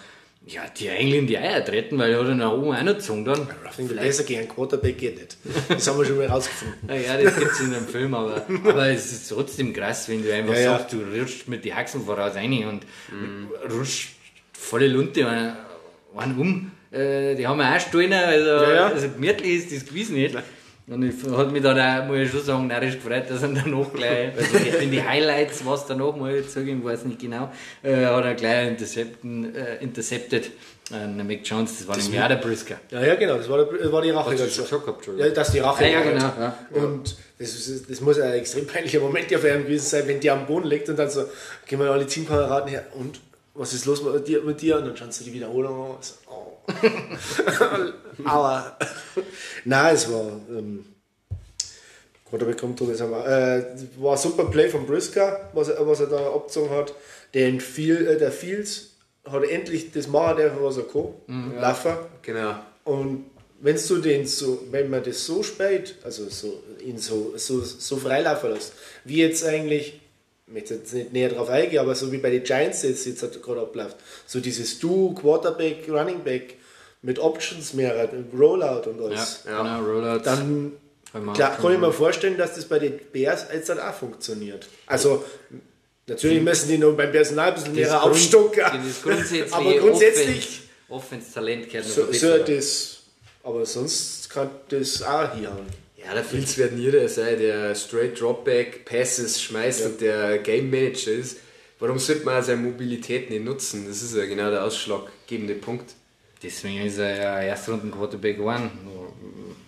ja, die eigentlich in die Eier treten, weil er hat nach oben auch noch gezogen dann. Besser gegen einen Quarterback geht nicht. Das haben wir schon mal rausgefunden. naja, das gibt es in einem Film, aber, aber es ist trotzdem krass, wenn du einfach ja, sagst, ja. du rutschst mit den Haxen voraus rein und mhm. rutschst volle Lunte einen, einen um. Äh, die haben auch Steine, also, ja, ja. also gemütlich ist das gewiss nicht. Und ich hat mich dann auch, muss ich schon sagen, narrisch gefreut, dass er danach gleich, also in die Highlights, was danach mal zugeben, weiß nicht genau, äh, hat er gleich intercepten, äh, intercepted. Äh, Mac Jones, das war das nämlich auch der Brisker. Ja, ja, genau, das war, der, war die Rache. Das schon gehabt, ja, das die Rache. Ja, ja genau. Ja. Und das, das, muss ein extrem peinlicher Moment ja für ihn gewesen sein, wenn die am Boden liegt und dann so, gehen wir alle Teamkameraden her und was ist los mit dir? Mit dir? Und dann schaust du die Wiederholung an. So, Aber, nein, es war, ähm, Quarterback kommt das aber, äh, war ein super Play von Brisker, was er, was er da abgezogen hat. Den viel, äh, der Fields hat endlich das machen dürfen, was er kann, mhm. laufen. Genau. Und wenn du den so, wenn man das so spät, also so, ihn so, so, so freilaufen lässt, wie jetzt eigentlich, ich möchte jetzt nicht näher drauf eingehen, aber so wie bei den Giants jetzt, jetzt gerade abläuft, so dieses Du, Quarterback, Running Back mit Options mehr, Rollout und alles. Ja, ja. genau, Rollout. Dann klar, kann ich mir vorstellen, dass das bei den Bears jetzt dann auch funktioniert. Also, natürlich müssen die noch beim Personal ein bisschen mehr aufstocken. aber grundsätzlich. Offense-Talent gehört so, so das, Aber sonst kann das auch hier haben. Ja, der Fields wird jeder sein, der straight Dropback Passes schmeißt ja. und der Game Manager ist. Warum sollte man seine Mobilität nicht nutzen? Das ist ja genau der ausschlaggebende Punkt. Deswegen ist er ja Erstrunden Quarterback geworden.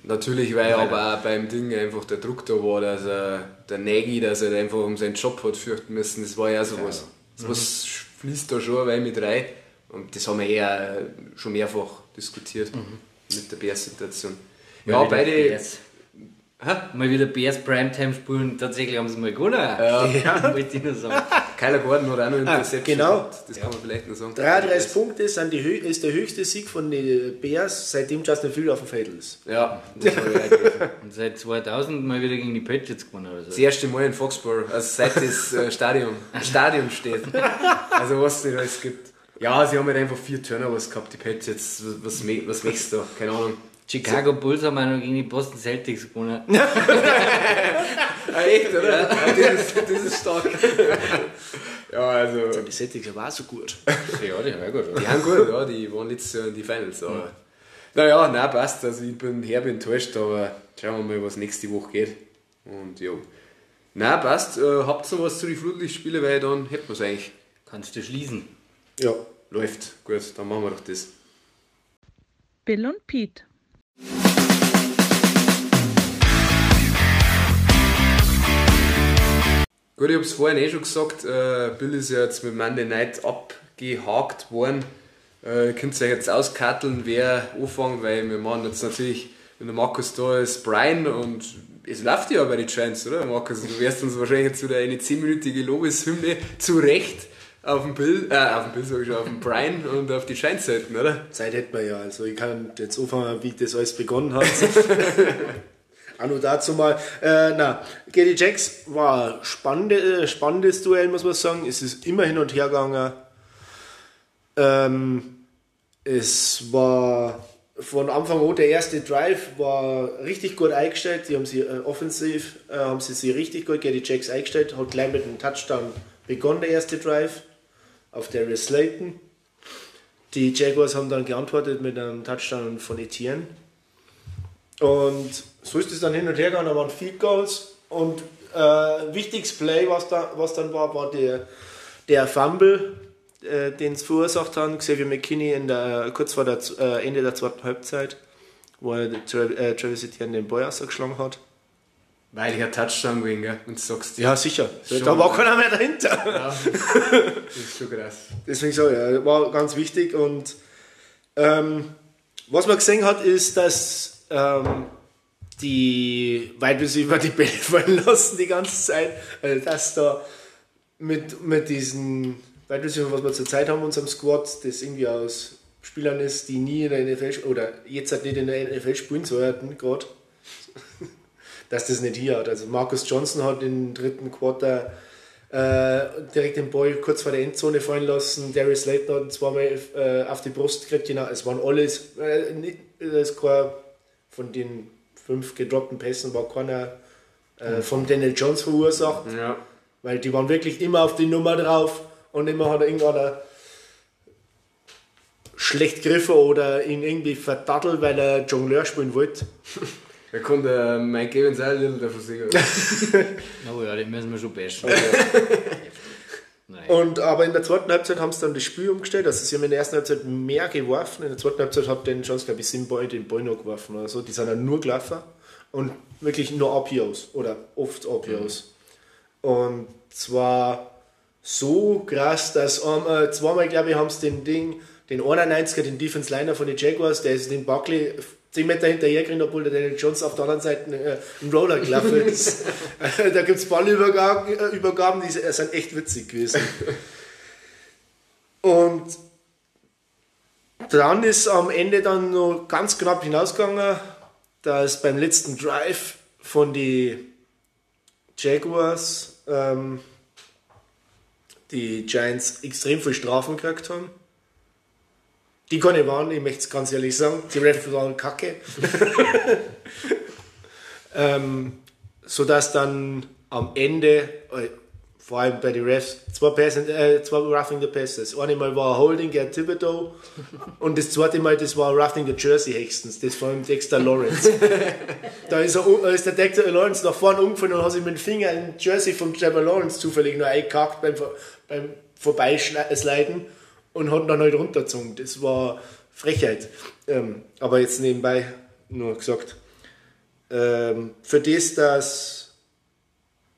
Natürlich, weil ja, aber auch beim Ding einfach der Druck da war, dass er, der Nagy, dass er einfach um seinen Job hat fürchten müssen. Das war ja sowas. Ja. Sowas mhm. fließt da schon weil mit rein. Und das haben wir eher schon mehrfach diskutiert mhm. mit der Bears-Situation. Ja, beide. Hä? Mal wieder Bears Primetime spielen, tatsächlich haben sie mal gewonnen. Ja, ja. wollte ich nur sagen. Kyler Gordon hat auch noch Interception. Ah, genau. Das kann man vielleicht noch sagen. 33 Punkte sind die, ist der höchste Sieg von den Bears, seitdem Justin Field auf dem Feld ist. Ja, das war ja Und seit 2000 mal wieder gegen die Patriots gewonnen. Also. Das erste Mal in Foxborough, also seit das äh, Stadion, Stadion steht. Also was es nicht alles gibt. Ja, sie haben halt einfach vier Turnovers gehabt, die Patriots. Was, was, was wächst da? Keine Ahnung. Chicago Bulls haben auch noch gegen die Boston Celtics gewonnen. ah, echt, oder? Ja. Das, ist, das ist stark. ja, also. Die Celtics waren auch so gut. Ja, die waren gut. Oder? Die haben gut, ja, die waren letztes Jahr in die Finals. Aber. Ja. Naja, nein, passt. Also ich bin herb enttäuscht, aber schauen wir mal, was nächste Woche geht. Und ja. Nein, passt. Äh, habt ihr noch was zu den Flutlichtspielen, weil dann hätten wir es eigentlich. Kannst du schließen. Ja. Läuft. Gut, dann machen wir doch das. Bill und Pete. Gut, ich habe es vorhin eh schon gesagt, äh, Bill ist ja jetzt mit Monday Night abgehakt worden. Äh, ihr könnt euch jetzt auskarteln, wer anfangen, weil wir machen jetzt natürlich, wenn der Markus da ist, Brian und es läuft ja bei den Giants, oder Markus? Du wirst uns wahrscheinlich jetzt wieder eine 10-minütige Lobeshymne zurecht auf dem Bill, äh, auf dem Bill sag ich schon, auf dem Brian und auf die Scheinseiten, oder? Zeit hätten wir ja, also ich kann jetzt anfangen, wie das alles begonnen hat. Auch nur dazu mal. Äh, na, Gedi Jacks war ein spannende, äh, spannendes Duell, muss man sagen. Es ist immer hin und her gegangen. Ähm, es war von Anfang an der erste Drive war richtig gut eingestellt. Die haben sie äh, offensiv, äh, haben sie sie richtig gut, Gedi Jacks eingestellt, hat gleich mit einem Touchdown begonnen, der erste Drive auf Darius Slayton. Die Jaguars haben dann geantwortet mit einem Touchdown von Etienne. Und so ist es dann hin und her gegangen, da waren Field Goals. Und äh, wichtiges Play, was, da, was dann war, war der, der Fumble, äh, den es verursacht haben. Xavier McKinney in der, kurz vor der, äh, Ende der zweiten Halbzeit, wo er äh, Travis Etienne den Ball ausgeschlagen hat. Weil ich ein Touchdown gell? Und du sagst, ja, sicher. Da war keiner mehr dahinter. Ja, das ist schon krass. Deswegen so, ja, war ganz wichtig. Und ähm, was man gesehen hat, ist, dass ähm, die Wide Receiver die Bälle fallen lassen die ganze Zeit. Also dass da mit, mit diesen Wide Receiver, was wir zurzeit haben, unserem Squad, das irgendwie aus Spielern ist, die nie in der NFL oder jetzt halt nicht in der NFL spielen sollten, gerade dass das nicht hier hat. Also Marcus Johnson hat im dritten Quarter äh, direkt den Ball kurz vor der Endzone fallen lassen. Darius Slayton hat ihn zweimal äh, auf die Brust gekriegt. Genau, es waren alles, äh, nicht, das kein, von den fünf gedroppten Pässen war keiner äh, von Daniel Jones verursacht. Ja. Weil die waren wirklich immer auf die Nummer drauf und immer hat irgendeiner schlecht griffen oder ihn irgendwie verdattelt, weil er Jongleur spielen wollte. Da kommt der Mike Evans auch wieder davon singen. oh ja, den müssen wir schon bashen. Und, aber in der zweiten Halbzeit haben sie dann das Spiel umgestellt. Also sie haben in der ersten Halbzeit mehr geworfen. In der zweiten Halbzeit hat den Jones, glaube ich, sieben Ball, den Ball noch geworfen oder so. Die sind dann nur gelaufen und wirklich nur RPOs oder oft RPOs. Mhm. Und zwar so krass, dass ähm, zweimal, glaube ich, haben sie den Ding den 91er, den Defense Liner von den Jaguars, der ist den Buckley 10 Meter hinterher gekriegt, obwohl der Daniel Jones auf der anderen Seite äh, einen Roller gelaufen ist. da gibt es Ballübergaben, äh, Übergaben, die sind echt witzig gewesen. Und dann ist am Ende dann noch ganz knapp hinausgegangen, dass beim letzten Drive von den Jaguars ähm, die Giants extrem viel Strafen gekriegt haben. Die kann ich waren, ich möchte es ganz ehrlich sagen. Die Refs waren kacke. ähm, sodass dann am Ende, äh, vor allem bei den Refs, zwei, Pass, äh, zwei Roughing the Passes. Einmal war Holding Gerd Thibodeau und das zweite Mal das war Roughing the Jersey höchstens, das von Dexter Lawrence. da ist, er, ist der Dexter Lawrence nach vorne umgefallen und hat sich mit dem Finger ein Jersey von Trevor Lawrence zufällig nur eingekackt beim, beim Vorbeisliden und hat dann halt runtergezogen. Das war Frechheit. Ähm, aber jetzt nebenbei nur gesagt, ähm, für das, dass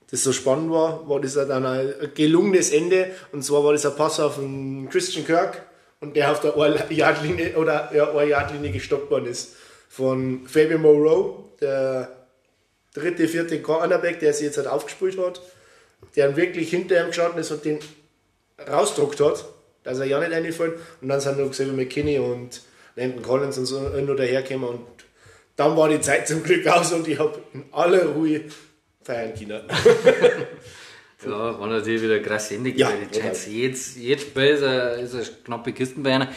das so spannend war, war das dann ein gelungenes Ende. Und zwar war das ein Pass auf den Christian Kirk und der auf der Yardlinie oder ja, gestoppt worden ist. Von Fabian Moreau, der dritte, vierte Cornerback, der sich jetzt halt aufgespielt hat, der wirklich hinter ihm gestanden ist und den rausdruckt hat dass er ja nicht eingefallen. Und dann sind noch Xavier McKinney und Landon Collins und so nur dahergekommen. Und dann war die Zeit zum Glück aus und ich habe in aller Ruhe feiern können. Ja, war natürlich wieder krass Ende. Ja, jetzt, jetzt, jetzt Spiel ist eine, ist eine knappe Kisten bei einer.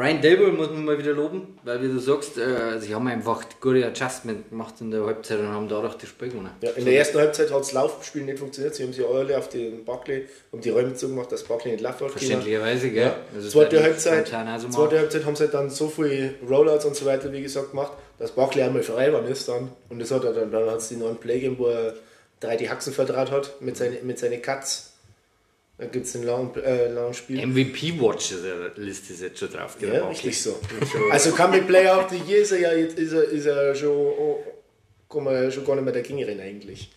Brian Dable muss man mal wieder loben, weil wie du sagst, äh, sie haben einfach gute Adjustment gemacht in der Halbzeit und haben dadurch das Spiel gewonnen. Ja, in der ersten Halbzeit hat das Laufspiel nicht funktioniert. Sie haben sich alle auf den Buckley und die Räume zugemacht, dass Buckley nicht laufen Verständlicherweise, gell? Ja. Also zweite, Halbzeit, zweite Halbzeit haben sie dann so viele Rollouts und so weiter, wie gesagt, gemacht, dass Buckley einmal frei war ist dann. Und das hat er dann, dann hat es die neuen Play gegeben, wo er drei die Haxen verdraht hat mit seinen mit seine Cuts da gibt es ein Lounge-Spiel. Äh, MVP-Watch-Liste ist jetzt schon drauf. Ja, richtig so. also Comeback Player of the Year ist er ja jetzt, ist er, ist er schon, oh, kann man schon gar nicht mehr dagegen rennen eigentlich.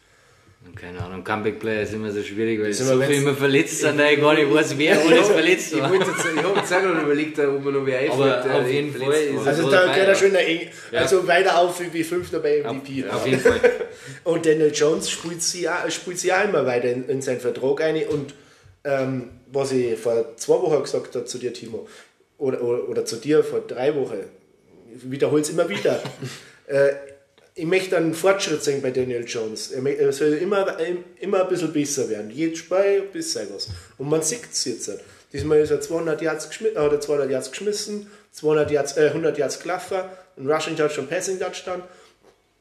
Keine Ahnung, Comeback Player ist immer so schwierig, weil so viele immer verletzt sind, da ich gar nicht weiß, wer alles verletzt war. Ich, ich, ich habe jetzt auch noch überlegt, ob man noch wer einfällt, auf jeden Fall ist Also da geht er schon eng, ja. also weiter auf wie Fünfter bei MVP. Auf, auf jeden Fall. und Daniel Jones spielt sie auch, spielt sie auch immer weiter in, in seinen Vertrag ein und ähm, was ich vor zwei Wochen gesagt habe zu dir, Timo, oder, oder, oder zu dir vor drei Wochen, ich wiederhole es immer wieder. äh, ich möchte einen Fortschritt sehen bei Daniel Jones. Er soll immer, immer ein bisschen besser werden. Jedes Spiel ein bisschen was. Und man sieht es jetzt. Diesmal ist er 200 Yards geschmissen, hat er 200 Yards geschmissen, 200 Yards, äh, 100 Yards gelaufen, ein Rushing Touchdown, Passing Touchdown.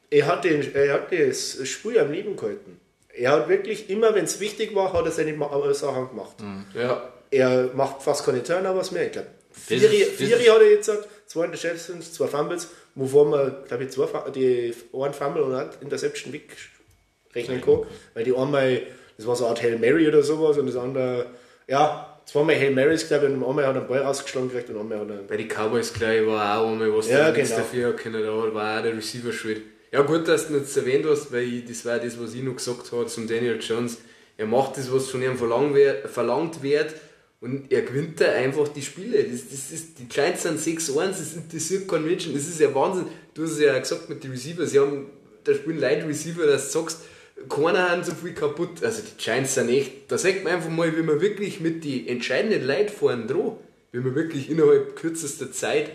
Er hat, den, er hat das Spiel am Leben gehalten. Er hat wirklich immer, wenn es wichtig war, hat er seine Sachen gemacht. Mhm. Ja. Er macht fast keine Turnovers mehr. Ich glaube, vier, vier hat er jetzt gesagt, zwei Interceptions, zwei Fumbles, wovon man, glaube ich, zwei, die einen Fumble und eine Interception wegrechnen kann. Weil die einmal, das war so eine Art Hail Mary oder sowas und das andere, ja, zweimal Hail Marys, glaube ich, und einmal hat er einen Ball rausgeschlagen gekriegt und einmal hat er. Bei den Cowboys, glaube ich, war auch einmal was ja, der genau. dafür können, da war auch der Receiver schuld. Ja, gut, dass du das erwähnt hast, weil ich, das war das, was ich noch gesagt habe zum Daniel Jones. Er macht das, was von ihm verlangt wird und er gewinnt da einfach die Spiele. Das, das ist, die Giants sind 6-1, das interessiert keinen Menschen. Das ist ja Wahnsinn. Du hast es ja gesagt mit den Receivers. Sie haben, da spielen Leute Receiver, dass du sagst, keiner hat so viel kaputt. Also die Giants sind echt, da sagt man einfach mal, wie man wirklich mit den entscheidenden Leuten vorne dran, wie man wirklich innerhalb kürzester Zeit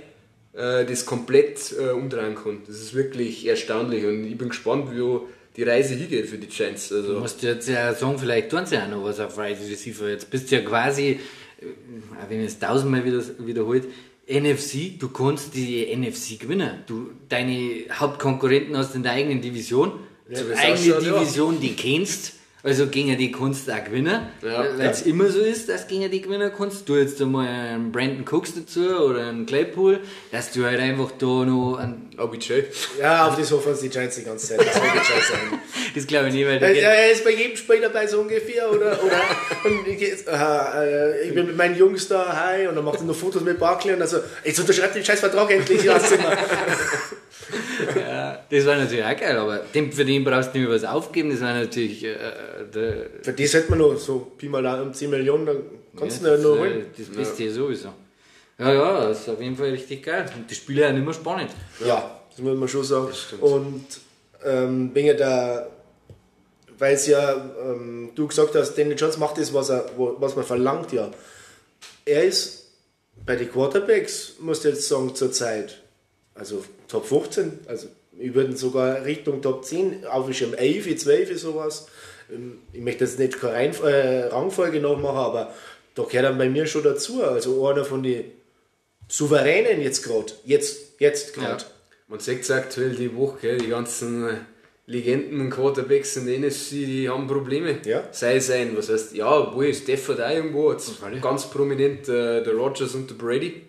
äh, das komplett äh, umdrehen kann. Das ist wirklich erstaunlich und ich bin gespannt, wie die Reise hingeht für die Giants. Also. Du musst jetzt ja sagen, vielleicht tun sie ja noch was auf Wide Receiver. Jetzt bist du ja quasi, äh, wenn ich es tausendmal wieder, wiederholt, NFC, du kannst die NFC gewinnen. Du, deine Hauptkonkurrenten hast in der eigenen Division, ja, eigene Division, ja. die kennst also gegen die Kunst auch gewinnen, ja, weil es ja. immer so ist, dass gegen die gewinnen kannst. Du jetzt einmal einen Brandon Cooks dazu oder einen Claypool, dass du halt einfach da noch einen OBJ. Ja, auf das hoffen sie die Giants die ganze Zeit. Das wird OBJ sein. das glaube ich nicht, weil ja, Er ist bei jedem Spiel dabei so ungefähr, oder? oder und ich, äh, ich bin mit meinen Jungs da, hi, und dann macht er noch Fotos mit Barkley und dann so, jetzt unterschreibt den scheiß Vertrag endlich, lass immer. ja, das war natürlich auch geil, aber dem, für den brauchst du nicht mehr was aufgeben, das war natürlich. Äh, für das hätte man noch so Pi mal um 10 Millionen, dann kannst ja, du ja noch holen. Das Beste ja. sowieso. Ja, ja, das ist auf jeden Fall richtig geil. Und die Spiele sind immer spannend. Ja, das muss man schon sagen. Und ähm, wegen der, weil es ja, ähm, du gesagt hast, Daniel Jones macht das, was, er, was man verlangt, ja. Er ist bei den Quarterbacks, musst du jetzt sagen, zurzeit, also Top 15, also ich würde sogar Richtung Top 10, auf ich im 11, 12, sowas. Ähm, Ich möchte jetzt nicht keine Reihenf- äh, Rangfolge nachmachen, aber da gehört er bei mir schon dazu. Also einer von den Souveränen jetzt gerade. Jetzt, jetzt gerade. Man sagt es aktuell die Woche, gell, die ganzen äh, Legenden, Quarterbacks in der NFC, die haben Probleme. Ja. Sei es ein, was heißt, ja, obwohl Stafford auch irgendwo, jetzt ganz prominent äh, der Rogers und der Brady.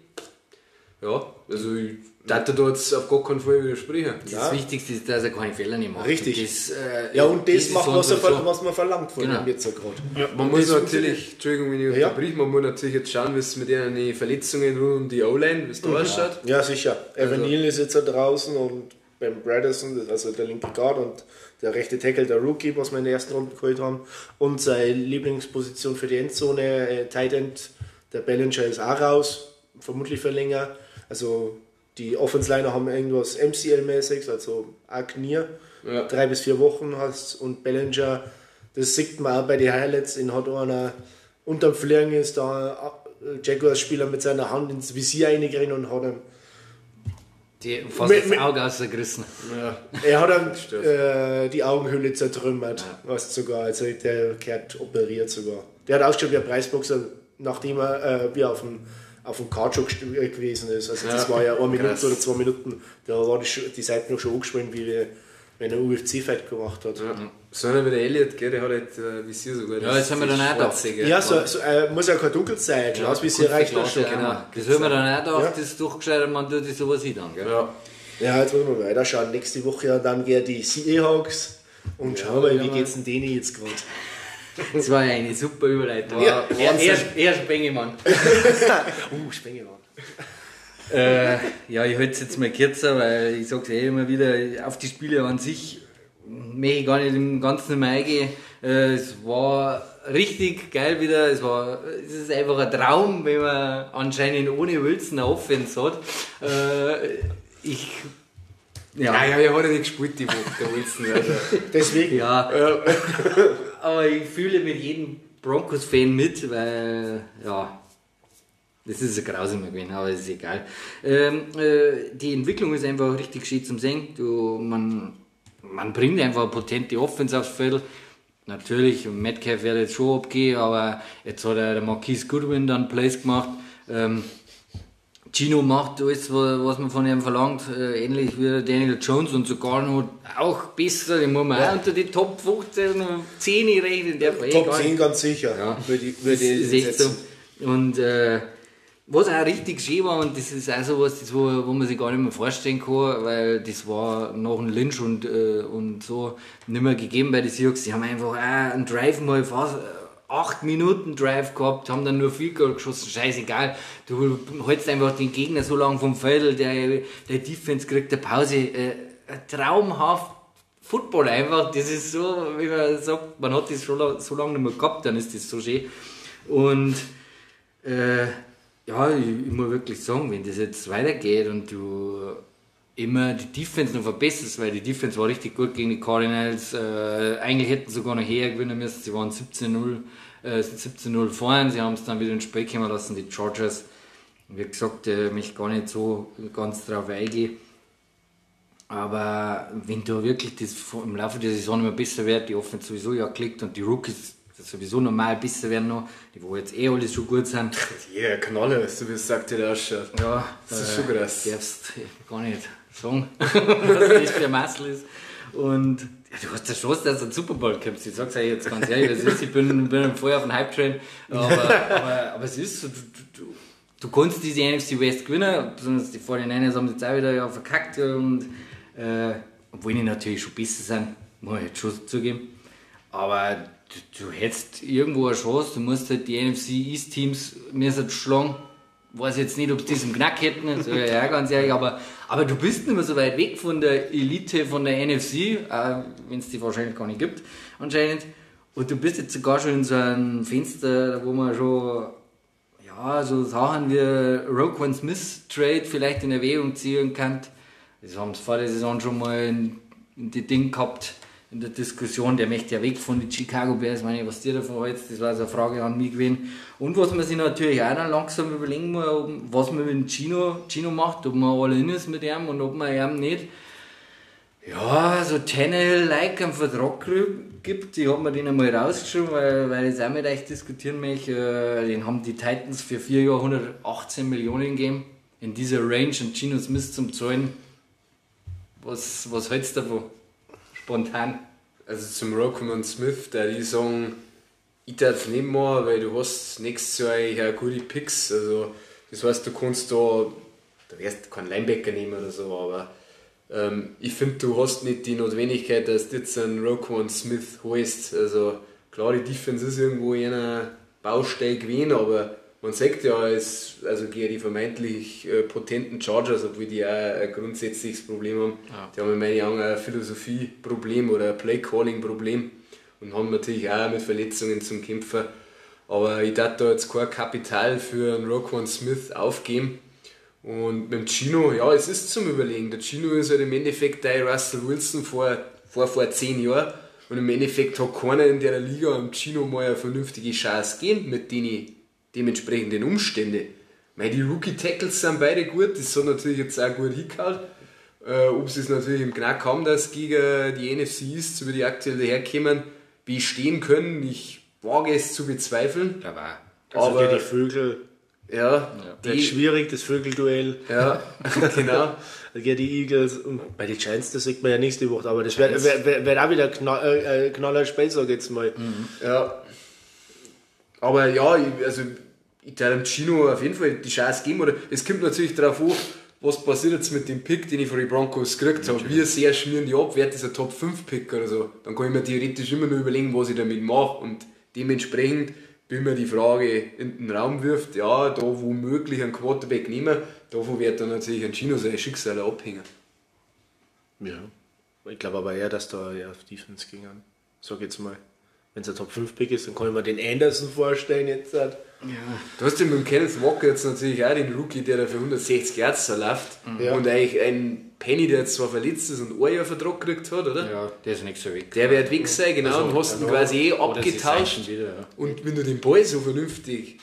Ja, also ich darf da jetzt auf gar keinen Fall widersprechen. Das Wichtigste ist, dass er keine Fehler nicht macht. Richtig. Und Das, äh, Ja, und das ist macht, was, er, was man verlangt von Genau. ihm jetzt gerade. Man Und muss das natürlich, Entschuldigung, wenn ich Ja. unterbrich, man muss natürlich jetzt schauen, wie es mit den Verletzungen rund um die O-Line, wie es da ausschaut. Ja, sicher. Evan Also- Neal ist jetzt da draußen und beim Bradison, also der linke Guard und der rechte Tackle, der Rookie, was wir in der ersten Runde geholt haben. Und seine Lieblingsposition für die Endzone, äh, Tight End, der Bellinger ist auch raus, vermutlich für länger. Also die Offense-Liner haben irgendwas MCL-mäßiges, also auch Knie. Ja. Drei bis vier Wochen hast und Bellinger, das sieht man auch bei den Highlights, in hat einer unterm Fliegen ist da ein Jaguars-Spieler mit seiner Hand ins Visier reingerissen und hat ihm Die fast Mit- das Auge ausgerissen. Er hat dann äh, die Augenhöhle zertrümmert, was sogar, also der gehört operiert sogar. Der hat ausgeschaut wie ein Preisboxer, nachdem er äh, wie auf dem, auf dem äh, gewesen ist. Also das Ja, war ja eine Minute krass. oder zwei Minuten, da war die, die Seite noch schon angespannt, wie wir- wenn er UFC-Fight gemacht hat. Ja. So einer wie der Elliot, gell, der hat halt äh, Visier sogar. Ja, das haben wir dann auch gell. Ja, so, so, äh, muss ja kein dunkel sein, Glas, wie sie reicht das schon. Genau. Das haben wir dann auch gedacht, Ja. das ist durchgescheit, man tut das sowas sieht dann. Gell? Ja. Ja, jetzt müssen wir weiter schauen. Nächste Woche ja dann gehen die Seahawks und schauen wir, wie ja. geht's denn denen jetzt gerade. Das war ja eine super Überleitung. Ja, er, er, er Spengemann. Uh, Spengemann. äh, ja, ich halte es jetzt mal kürzer, weil ich sage es eh immer wieder, auf die Spiele an sich möchte ich gar nicht im Ganzen mehr eingehen. Äh, es war richtig geil wieder. Es, war, es ist einfach ein Traum, wenn man anscheinend ohne Wilson eine Offense hat. Äh, ich, ja, Ja, ja, er hat ja nicht gespielt die Woche, der Wilson. Also. Deswegen, ja. Aber ich fühle mit jedem Broncos-Fan mit, weil, ja, das ist ein grausamer gewesen, aber ist egal. Ähm, äh, die Entwicklung ist einfach richtig schön zum Sehen. Du, man, man bringt einfach eine potente Offense aufs Feld. Natürlich, Metcalf wird jetzt schon abgehen, aber jetzt hat er der Marquise Goodwin dann Plays gemacht. Ähm, Gino macht alles, wa- was man von ihm verlangt, äh, ähnlich wie Daniel Jones und sogar noch auch besser. Den muss man auch unter die Top 15 und 10 rechnen. Der eh Top gar 10 nicht. ganz sicher. Ja. Würde ich, würde ich so. Und äh, was auch richtig schön war, und das ist auch so was, das, wo, wo man sich gar nicht mehr vorstellen kann, weil das war nach dem Lynch und, äh, und so nicht mehr gegeben bei den Seahawks. Die haben einfach auch einen Drive mal fast äh, acht Minuten Drive gehabt, haben dann nur viel Goal geschossen, scheißegal. Du hältst einfach den Gegner so lange vom Feld, der, der Defense kriegt eine Pause. Äh, traumhaft Football einfach, das ist so, wie man sagt, man hat das schon so lange nicht mehr gehabt, dann ist das so schön. Und äh, ja, ich, ich muss wirklich sagen, wenn das jetzt weitergeht und du immer die Defense noch verbesserst, weil die Defense war richtig gut gegen die Cardinals. Äh, eigentlich hätten sie sogar noch höher gewinnen müssen. Sie waren 17-0 äh, 17-0 vorhin. Sie haben es dann wieder ins Spiel kommen lassen, die Chargers. Wie gesagt, äh, mich gar nicht so ganz drauf eingehen. Aber wenn du wirklich das im Laufe der Saison immer besser wird, die Offense sowieso ja klickt und die Rookies sowieso normal besser werden noch, die wo jetzt eh alles schon gut sind. Ja, Knalle, so wie es sagt, der ausschaut. Ja, Das ist schon krass. darfst gar nicht was das für ein Massel ist. Und ja, du hast ja Chance, dass du einen Super Bowl kommst. Ich sag's euch jetzt ganz ehrlich, das ist, ich bin, bin voll auf dem Hype-Train. Aber, aber, aber es ist so, du, du, du, du kannst diese NFC West gewinnen, besonders die 49ers haben jetzt auch wieder ja verkackt. Und, äh, obwohl die natürlich schon besser sind, muss ich jetzt schon zugeben. Aber du, du hättest irgendwo eine Chance, du musst halt die NFC East Teams müssen schlagen. Weiß jetzt nicht, ob sie im Knack hätten, ich ja ganz ehrlich, aber, aber du bist nicht mehr so weit weg von der Elite von der NFC, äh, wenn es die wahrscheinlich gar nicht gibt, anscheinend. Und du bist jetzt sogar schon in so einem Fenster, wo man schon, ja, so Sachen wie Rogue One Smith Trade vielleicht in Erwägung ziehen kann. Das haben sie vor der Saison schon mal in, in die Ding gehabt, in der Diskussion. Der möchte ja weg von den Chicago Bears. Meine, was dir davon hältst, das war so eine Frage an mich gewesen. Und was man sich natürlich auch dann langsam überlegen muss, was man mit dem Gino macht, ob man all in ist mit ihm und ob man ihm nicht ja, so Tannehill-like einen Vertrag gibt. Ich habe mir den einmal rausgeschrieben, weil, weil ich es auch mit euch diskutieren möchte. Äh, Den haben die Titans für vier Jahre 118 Millionen gegeben. In dieser Range und Gino Smith zum Zahlen. Was, was hältst du davon? Spontan. Also zum Rockman Smith, der die sagen, ich darf nicht machen, weil du hast nächstes Jahr gute Picks. Also das heißt, du kannst da, du wirst keinen Linebacker nehmen oder so, aber ähm, ich finde, du hast nicht die Notwendigkeit, dass du jetzt einen Roquan Smith holst. Also klar, die Defense ist irgendwo in einer Baustelle gewesen, aber man sagt ja, es, also gegen die vermeintlich äh, potenten Chargers, obwohl die auch ein grundsätzliches Problem haben. Ja. Die haben in meinen Augen ein Philosophie-Problem oder ein Play-Calling-Problem und haben natürlich auch mit Verletzungen zum Kämpfen. Aber ich darf da jetzt kein Kapital für einen Roquan Smith aufgeben. Und mit dem Chino, ja, es ist zum Überlegen. Der Chino ist halt im Endeffekt der Russell Wilson vor, vor, vor zehn Jahren. Und im Endeffekt hat keiner in der Liga am Chino mal eine vernünftige Chance gegeben mit den dementsprechenden Umständen. Weil die Rookie-Tackles sind beide gut, das hat natürlich jetzt auch gut hingehauen. Äh, ob sie es natürlich im Knack haben, dass gegen die NFC East, über die aktuell daherkommen, bestehen können, ich wage es zu bezweifeln. Aber Also Aber- die Vögel Ja, wird die, schwierig, das Vögelduell. ja genau. Gegen die Eagles. Und bei den Giants, das sieht man ja nächste Woche. Aber das wird, wird, wird, wird auch wieder knall, äh, knaller Spiel, sag ich jetzt mal. Ja. Aber ja, ich, also ich darf dem Chino auf jeden Fall die Chance geben. Oder es kommt natürlich darauf an, was passiert jetzt mit dem Pick, den ich von den Broncos gekriegt habe. Wie sehr schmieren die ab? Wird das ein Top 5 Pick oder so? Dann kann ich mir theoretisch immer nur überlegen, was ich damit mache. Und dementsprechend, wenn mir die Frage in den Raum wirft, ja, da wo möglich einen Quarterback nehmen, davon wird dann natürlich ein Chino sein Schicksal abhängen. Ja. Ich glaube aber eher, dass da eher auf Defense ging. Sag jetzt mal. Wenn es ein Top 5 Pick ist, dann kann ich mir den Anderson vorstellen jetzt. Halt. Du hast ja mit dem Kenneth Walker jetzt natürlich auch den Rookie, der da für 160 Yards da läuft. Ja. Und eigentlich ein Penny, der jetzt zwar verletzt ist und ein Jahr Vertrag gekriegt hat, oder? ja, der ist nicht so weg. Der wird weg sein, genau, Also, und hast ihn quasi eh abgetauscht. wieder, ja. Und wenn du den Ball so vernünftig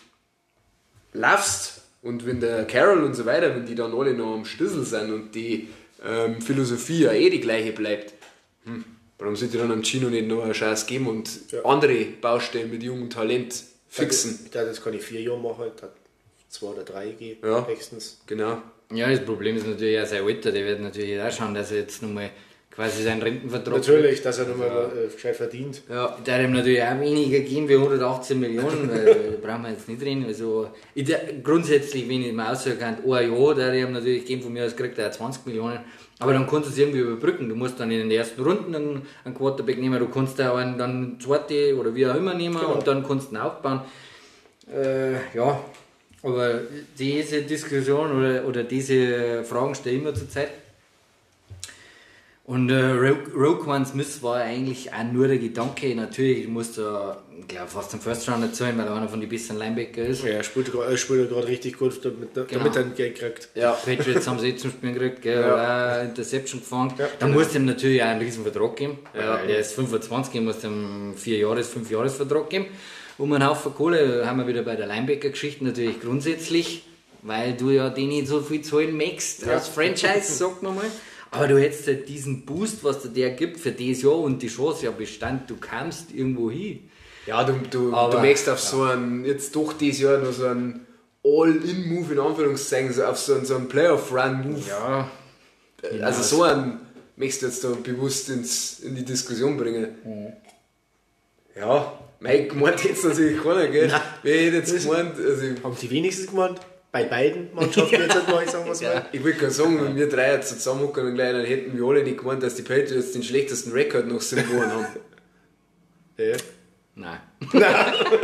laufst und wenn der Carroll und so weiter, wenn die dann alle noch am Schlüssel sind und die ähm, Philosophie ja eh die gleiche bleibt, hm, warum sollte dann am Chino nicht noch eine Chance geben und Ja. andere Baustellen mit jungem Talent fixen? Ich dachte, jetzt kann ich vier Jahre machen, ich zwei oder drei gehen, Ja. höchstens. Genau. Ja, das Problem ist natürlich auch sein Alter. Der wird natürlich auch schauen, dass er jetzt nochmal quasi seinen Rentenvertrag Natürlich, dass er nochmal äh, gescheit verdient. Ja. Der hat ihm natürlich auch weniger geben wie 118 Millionen, weil da brauchen wir jetzt nicht reden. Also, ich, grundsätzlich, wenn ich mir aussagen kann, oh ja, der hat ihm natürlich geben, von mir aus kriegt er auch 20 Millionen. Aber dann kannst du es irgendwie überbrücken. Du musst dann in den ersten Runden einen, einen Quarterback nehmen, du kannst auch einen dann zweite oder wie auch immer nehmen und dann kannst du ihn aufbauen. Äh, ja, aber diese Diskussion oder, oder diese Fragen stelle ich mir zurzeit. Und äh, Rogue, Rogue One Smith war eigentlich auch nur der Gedanke, natürlich musst du, ich glaube, fast den First Round erzählen, weil er einer von den besten Linebacker ist. Ja, er spielt, er spielt gerade richtig gut, damit, damit Genau. er ein Geld kriegt. Ja. Patriots haben sie eh zum Spielen gekriegt, gell, Ja. Interception gefangen. Ja, Dann musst du ihm natürlich auch einen riesen Vertrag geben. Ja. Der ist 25, du musst ihm einen 4 Jahres, 5 Jahres Vertrag geben. Um einen Haufen Kohle haben wir wieder bei der Linebacker-Geschichte natürlich grundsätzlich, weil du ja den nicht so viel zahlen möchtest als Franchise, sagt man mal. Aber du hättest halt diesen Boost, was dir der gibt für dieses Jahr und die Chance ja bestand, du kamst irgendwo hin. Ja, du, du, Aber- du merkst auf so einen, jetzt doch dieses Jahr noch so einen All-In-Move in Anführungszeichen, so auf so einen, so einen Playoff-Run-Move. Ja, also so einen möchtest du jetzt da bewusst ins, in die Diskussion bringen. Ja, Mike gemeint jetzt natürlich keiner, gell? Wer hätte jetzt gemeint, also Haben die wenigstens gemeint? Bei beiden Mannschaften jetzt halt mal, sagen wir es mal. ich wollte gerade sagen, wenn wir drei jetzt zusammenhocken und gleich, dann hätten wir alle nicht gemeint, dass die Patriots den schlechtesten Rekord noch sieben gewonnen haben. Ja. Nein.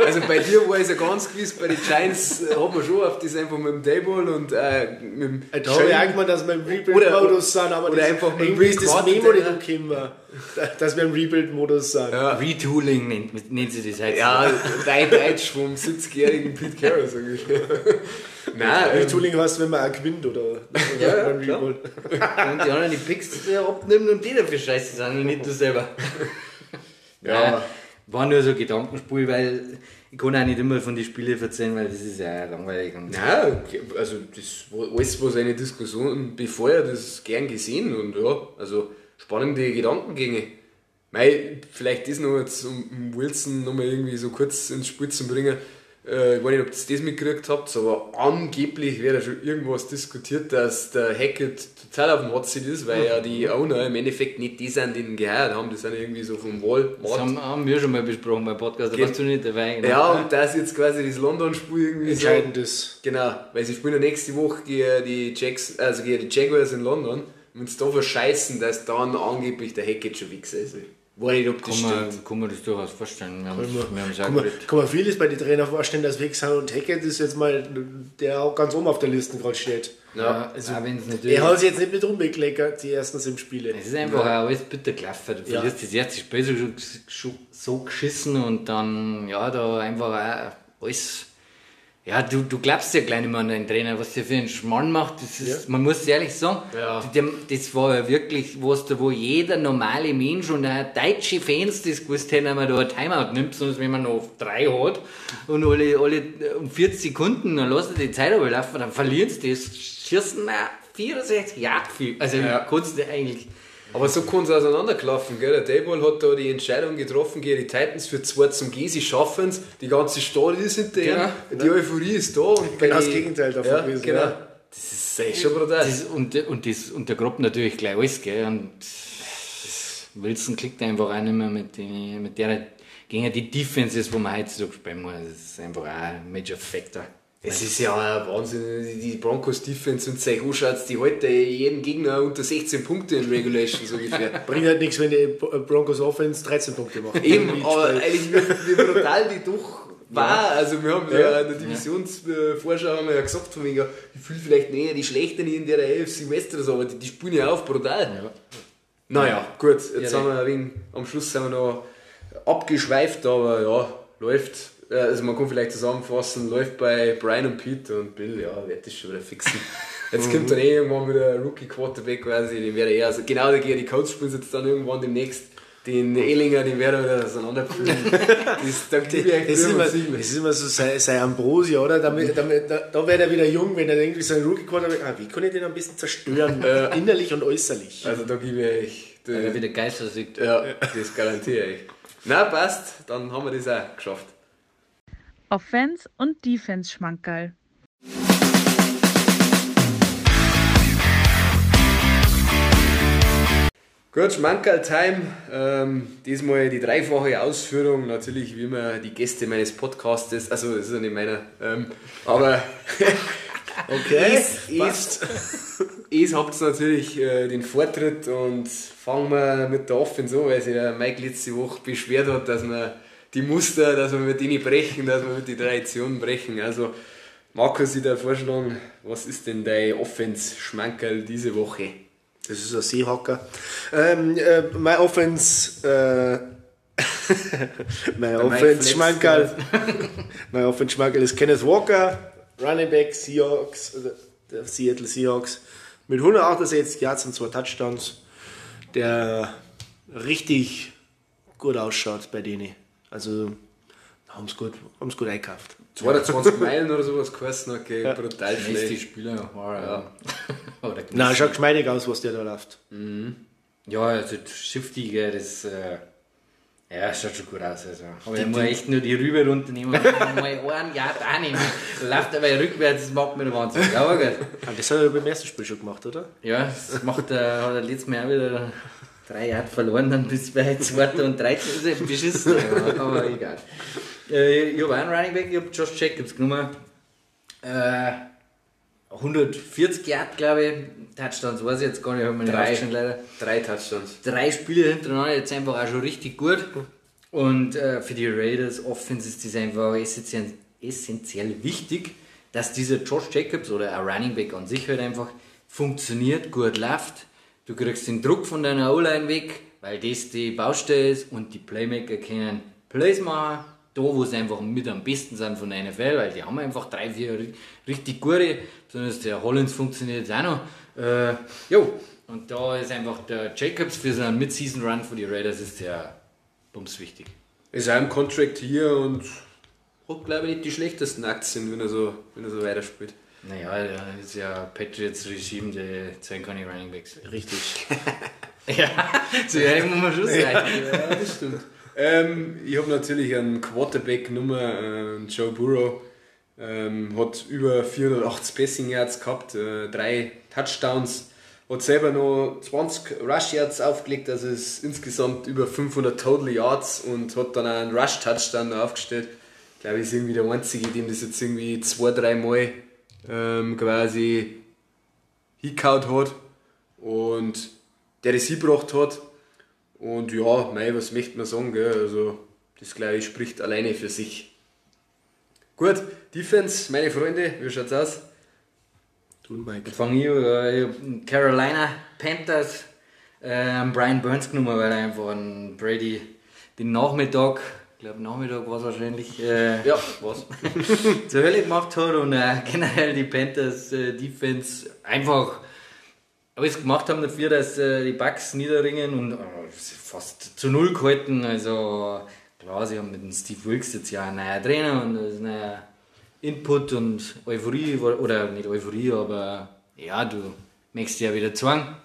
Also bei dir war es ja ganz gewiss, bei den Giants äh, hat man schon auf das einfach mit dem Dayball und äh, mit dem Da habe ich gemeint, dass wir im Rebuild-Modus sind, aber oder das, einfach mit irgendwie ist das Memo nicht gekommen, dass wir im Rebuild-Modus sind. Ja. Retooling nennt, nennt sie das halt. Ja, dein Deutsch vom 70-jährigen Pete Carroll, sag ich. Nein, ähm, Retooling heißt, wenn man auch gewinnt, oder? oder Ja, beim klar. Rebuild. Und die anderen die Picks äh, abnehmen und die dafür scheiße sind und nicht du selber. Ja. Nein, war nur so ein Gedankenspiel, weil ich kann auch nicht immer von den Spielen erzählen, weil das ist ja langweilig. Nein, also das war alles, was eine Diskussion befeuert, ist gern gesehen und ja, also spannende Gedankengänge. Mei, vielleicht das noch jetzt, um Wilson nochmal irgendwie so kurz ins Spiel zu bringen. Äh, ich weiß nicht, ob ihr das mitgekriegt habt, aber angeblich wäre da schon irgendwas diskutiert, dass der Hackett total auf dem Hotseat ist, weil ja die Owner im Endeffekt nicht die sind, die ihn geheiert haben, die sind irgendwie so vom das Walmart. haben, haben wir schon mal besprochen beim Podcast, da warst du nicht dabei. genau. Ja, und das jetzt quasi das London-Spiel irgendwie so. Entscheidendes. Genau, weil sie spielen ja nächste Woche gegen die, Jacks, also gegen die Jaguars in London. Und sie da verscheißen, dass dann angeblich der Hackett schon Wichser ist. Weiß nicht, ob das Kann stimmt. man, kann man das durchaus vorstellen. Wir haben Kann man- wir haben Kann man, kann man vieles bei den Trainern vorstellen, dass sind und Hackett ist jetzt mal, der auch ganz oben auf der Liste gerade steht. Ja, also auch wenn es natürlich. Er hat sich jetzt nicht mit rumgekleckert, die ersten sieben Spiele. Es ist einfach auch alles bitter gelaufen. Du Ja. verlierst das erste Spiel so, so, so geschissen und dann, ja, da einfach auch alles. Ja, du, du glaubst ja gleich nicht mehr an deinen Trainer, was der für einen Schmarrn macht. Das ist, Man muss ehrlich sagen, Ja. das war ja wirklich was, da wo jeder normale Mensch und auch deutsche Fans das gewusst hätten, wenn man da ein Timeout nimmt, sonst wenn man noch drei hat und alle, alle um 40 Sekunden, dann lassen die Zeit aber laufen, dann verlieren sie das, schießen auch 64 Jahre viel. Also Ja. kannst du eigentlich. Aber so kann es auseinanderklaffen, gell? Der Dayball hat da die Entscheidung getroffen gegen die Titans für 2 zum G. Sie schaffen es, die ganze Stadt ist hinterher, die Euphorie ist da. Und Genau das Gegenteil davon ja, gewesen, Genau. ja. Das ist echt schon brutal. Das, und, und das untergrabt natürlich gleich alles, gell? Und Wilson klickt einfach auch nicht mehr mit, den, mit der gegen die Defenses, wo man heutzutage spielen muss. Das ist einfach auch ein Major Factor. Es ist ja Wahnsinn, die- Broncos Defense und sich anschaut, die halten jeden Gegner unter 16 Punkte in Regulation so ungefähr. Bringt halt nichts, wenn die Broncos Offense 13 Punkte macht. Eben, aber eigentlich wie, brutal die doch war. Also wir haben ja, in der Divisionsvorschau haben wir ja gesagt, von wegen, ja, ich fühle vielleicht näher die Schlechten in der AFC West oder so, aber die, die spielen ja auf brutal. Naja, gut, jetzt Ja, haben wir ein wenig, am Schluss sind wir noch abgeschweift, aber ja, läuft. Äh, Also man kann vielleicht zusammenfassen, läuft bei Brian und Pete und Bill, ja, wird das schon wieder fixen. Jetzt kommt dann eh irgendwann wieder ein Rookie Quarterback quasi, den werde eher, also genau der die Coach spielen jetzt dann irgendwann demnächst. Den Ehlinger, den werde ich wieder auseinanderpflügen. Das, da gebe ich euch Es ist, immer, es ist immer so sein, sein Ambrosia, oder? Damit, damit, da da wird er wieder jung, wenn er irgendwie so ein rookie quarterback ah, wie kann ich den am besten zerstören? Innerlich und äußerlich. Also da gebe ich euch. Er die- wieder Geister sieht. Ja, das garantiere ich. Na, passt, dann haben wir das auch geschafft. Offense und Defense Schmankerl. Gut, Schmankerl Time. Ähm, diesmal die dreifache Ausführung. Natürlich, wie immer, die Gäste meines Podcastes. Also, das ist ja nicht meiner. Ähm, aber Okay, es, es habt natürlich äh, den Vortritt und fangen wir mit der Offense an, weil sich der Mike letzte Woche beschwert hat, dass wir die Muster, dass wir mit denen brechen, dass wir mit den Traditionen brechen. Also, Markus, ich da vorschlagen, was ist denn dein Offense-Schmankerl diese Woche? Das ist ein Seehacker. Ähm, äh, mein Offense, äh, mein Mike Offense flext Schmankerl, mein Offense ist Kenneth Walker, Running Back Seahawks, also der Seattle Seahawks, mit 168 Yards und zwei Touchdowns, der richtig gut ausschaut bei denen. Also haben es gut, haben's gut eingekauft. 22 Meilen oder sowas geheißen, okay, brutal Nächste schnell. Spieler ja. Oder Nein, schaut geschmeidig aus, was der da läuft. Ja, also Shifty, gell, das. Äh, ja, schaut schon gut aus. Also. Aber ich muss echt nur die Rübe runternehmen und dann mal einen Jahr da nehmen. Läuft aber rückwärts, das macht mir Wahnsinn. Ja, aber gut. Ah, das hat er beim ersten Spiel schon gemacht, oder? Ja, das macht er, hat er letztes Mal auch wieder drei Jahre verloren, dann bis bei 2. und 13. ist er beschissen. Aber, aber egal. Äh, ich habe einen Running Back, ich habe Josh Jacobs genommen. Äh, 140 Yard, glaube ich. Touchdowns weiß ich jetzt gar nicht, habe mir nicht aufgeschrieben, leider. Drei Touchdowns. Drei Spiele hintereinander, jetzt einfach auch schon richtig gut. Und äh, für die Raiders Offense ist das einfach essentiell, essentiell wichtig, dass dieser Josh Jacobs oder ein Running Back an sich halt einfach funktioniert, gut läuft. Du kriegst den Druck von deiner O-Line weg, weil das die Baustelle ist und die Playmaker können Plays machen. Da, wo sie einfach mit am besten sind von der NFL, weil die haben einfach drei, vier ri- richtig gute. Sonst der Hollins funktioniert jetzt auch noch. Äh, jo, und da ist einfach der Jacobs für so einen Mid-Season-Run für die Raiders ist der bums wichtig. Ist auch im Contract hier und hat, glaube ich, nicht die schlechtesten Aktien, wenn er so, wenn er so weiterspielt. Naja, ja, ist ja Patriots Regime, die zählen keine Running Backs. Richtig. Ja, so ehrlich muss man schon sein. Ja, das stimmt. ähm, ich habe natürlich einen Quarterback-Nummer, äh, Joe Burrow. Ähm, hat über 480 Passing Yards gehabt, äh, drei Touchdowns. Hat selber noch 20 Rush Yards aufgelegt, also ist insgesamt über 500 Total Yards und hat dann auch einen Rush Touchdown aufgestellt. Ich glaube, ist irgendwie der einzige, dem das jetzt irgendwie zwei, drei Mal ähm, quasi hingehauen hat und der das hingebracht hat. Und ja, mei, was möchte man sagen, gell? Also, das glaube ich spricht alleine für sich. Gut, Defense, meine Freunde, wie schaut's aus? Du, Mike. Fange ich, äh, Carolina Panthers äh, Brian Burns genommen, weil er einfach an Brady den Nachmittag, ich glaube Nachmittag war es wahrscheinlich, äh, Ja, was? zur Hölle gemacht hat und äh, generell die Panthers äh, Defense einfach alles gemacht haben dafür, dass äh, die Bucks niederringen und äh, fast zu null gehalten. Also klar, sie haben mit dem Steve Wilkes jetzt ja einen neuen Trainer und das ist ein neuer Input und Euphorie, oder nicht Euphorie, aber ja, du merkst ja wieder Zwang.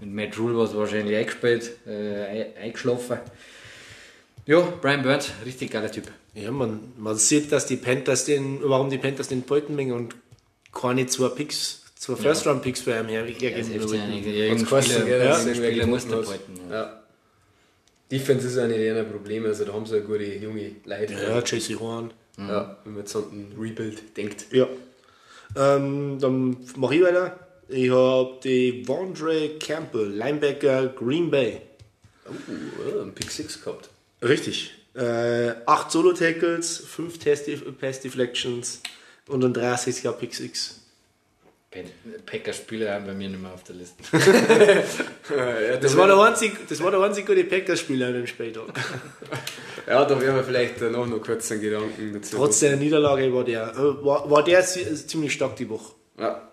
Mit Matt Rule war es wahrscheinlich eingespielt, äh, ein- eingeschlafen. Ja, Brian Burns, richtig geiler Typ. Ja, man, man sieht, dass die Panthers den, warum die Panthers den Beutenmengen und keine zwei Picks, zwei First-Round-Picks für ihn her- Das hergeben hilft ja nicht. wollten. Irgendein geheißen, Spieler, gell, ja, Spieler, muss der halten. Ja. Ja. Defense ist eine der Probleme, also da haben sie eine gute junge Leute. Ja, JC Horn. Ja, wenn man jetzt an ein Rebuild denkt. Ja. Ähm, dann mache ich weiter. Ich habe die Vondre Campbell, Linebacker Green Bay. Oh, ein Pick 6 gehabt. Richtig. Äh, acht Solo-Tackles, fünf Pass-Deflections und ein 63 Jahr Pick 6. Packer-Spieler haben bei mir nicht mehr auf der Liste. Das war der einzige, das war der einzige gute Packers-Spieler an dem Spieltag. Ja, da werden wir vielleicht danach noch kurz einen Gedanken dazu. Trotz der Niederlage war der, äh, war, war der zi- ziemlich stark die Woche. Ja.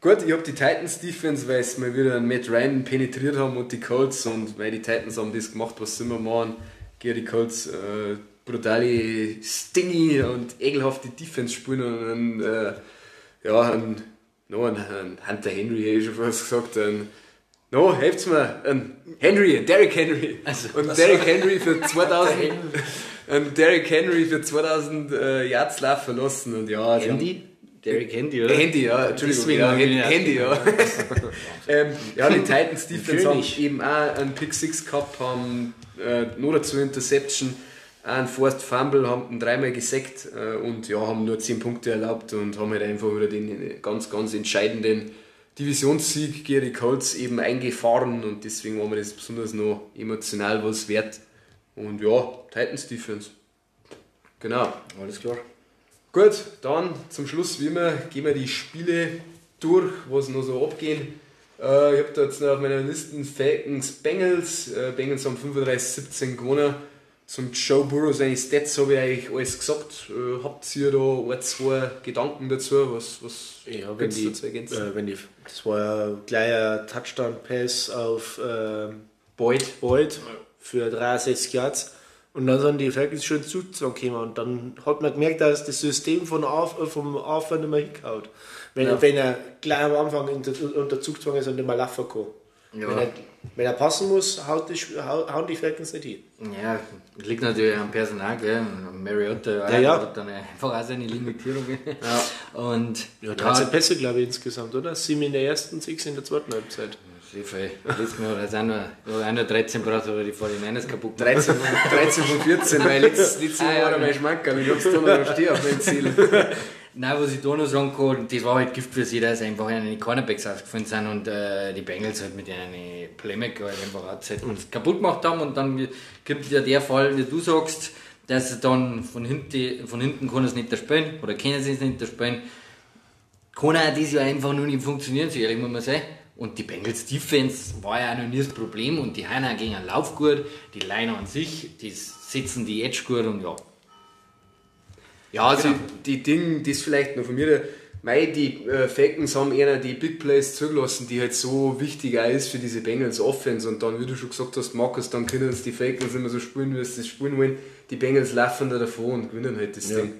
Gut, ich habe die Titans Defense, weil sie mal wieder einen Matt Ryan penetriert haben und die Colts und weil die Titans haben das gemacht, was sie immer machen. Gegen die Colts äh, brutale, stingy und ekelhafte Defense spielen und einen, äh, ja, einen, no, einen, einen Hunter Henry, hätte ich schon fast gesagt, einen, no, helft's mir, ein Henry, Derrick Henry. und Derrick Henry für 2000, und Derrick Henry für 2000 äh, Yards Lauf verlassen und ja, Handy? Derek Handy, oder? Handy, ja, Entschuldigung, Deswegen ja, ihn Handy, ja. ähm, ja, die Titans Defense haben eben auch einen Pick 6 gehabt, haben äh, nur dazu Interception, einen Forced Fumble, haben ihn dreimal gesackt äh, und ja, haben nur 10 Punkte erlaubt und haben halt einfach wieder den ganz, ganz entscheidenden Divisionssieg gegen die Colts eben eingefahren und deswegen war mir das besonders noch emotional was wert. Und ja, Titans Defense. Genau. Alles klar. Gut, dann zum Schluss wie immer gehen wir die Spiele durch, was noch so abgehen. Äh, ich habe da jetzt noch auf meiner Liste Falcons Bengals. Äh, Bengals haben 35-17 gewonnen. Zum Joe Burrow seine Stats habe ich eigentlich alles gesagt. Äh, habt ihr da ein, zwei Gedanken dazu? Was, was Ja, wenn die, dazu ergänzen? äh, wenn die, das war ja gleich ein Touchdown-Pass auf ähm, Boyd. Boyd für 63 Yards. Und dann sind die Falcons schon Zugzwang gekommen. Und dann hat man gemerkt, dass das System von auf, vom nicht mehr hingehaut. Wenn, Ja. wenn er gleich am Anfang unter, unter Zugzwang ist und laufen kann. Ja. Wenn, er, wenn er passen muss, haut die, hauen die Falcons nicht hin. Ja, liegt natürlich am Personal, gell? Mariota Ja, ja. hat dann einfach auch seine Limitierungen. Und Ja, 13 Pässe, glaube ich, insgesamt, oder? Sieben in der ersten, sechs in der zweiten Halbzeit. Schiffe. Letztes Mal hat er auch nur, auch nur 13 braucht, aber die 49ers kaputt gemacht. 13, von- 13 von 14, weil letztes, letztes Ah, Mal ja, war er mein. Schmankerl. Ich hab's da noch stehen auf meinem Ziel. Nein, was ich da noch sagen kann, das war halt Gift für sie, dass einfach eine Cornerbacks ausgefallen sind und äh, die Bengals halt mit ihren Playmaker halt einfach halt uns kaputt gemacht haben und dann gibt ja der Fall, wie du sagst, dass sie dann von hinten, von hinten kann es nicht spielen oder können sie es nicht spielen. Kann auch dieses Jahr einfach nur nicht funktionieren, so ehrlich muss man sagen. Und die Bengals Defense war ja noch nie das Problem und die Heiner gegen einen Lauf gut, die Liner an sich, die setzen die Edge gut und ja, ja, also genau. die Dinge, das vielleicht noch von mir, Mei, die äh, Falcons haben eher die Big Plays zugelassen, die halt so wichtiger ist für diese Bengals Offense. Und dann, wie du schon gesagt hast, Markus, dann können uns die Falcons immer so spielen, wie sie das spielen wollen. Die Bengals laufen da davor und gewinnen halt das ja. Ding.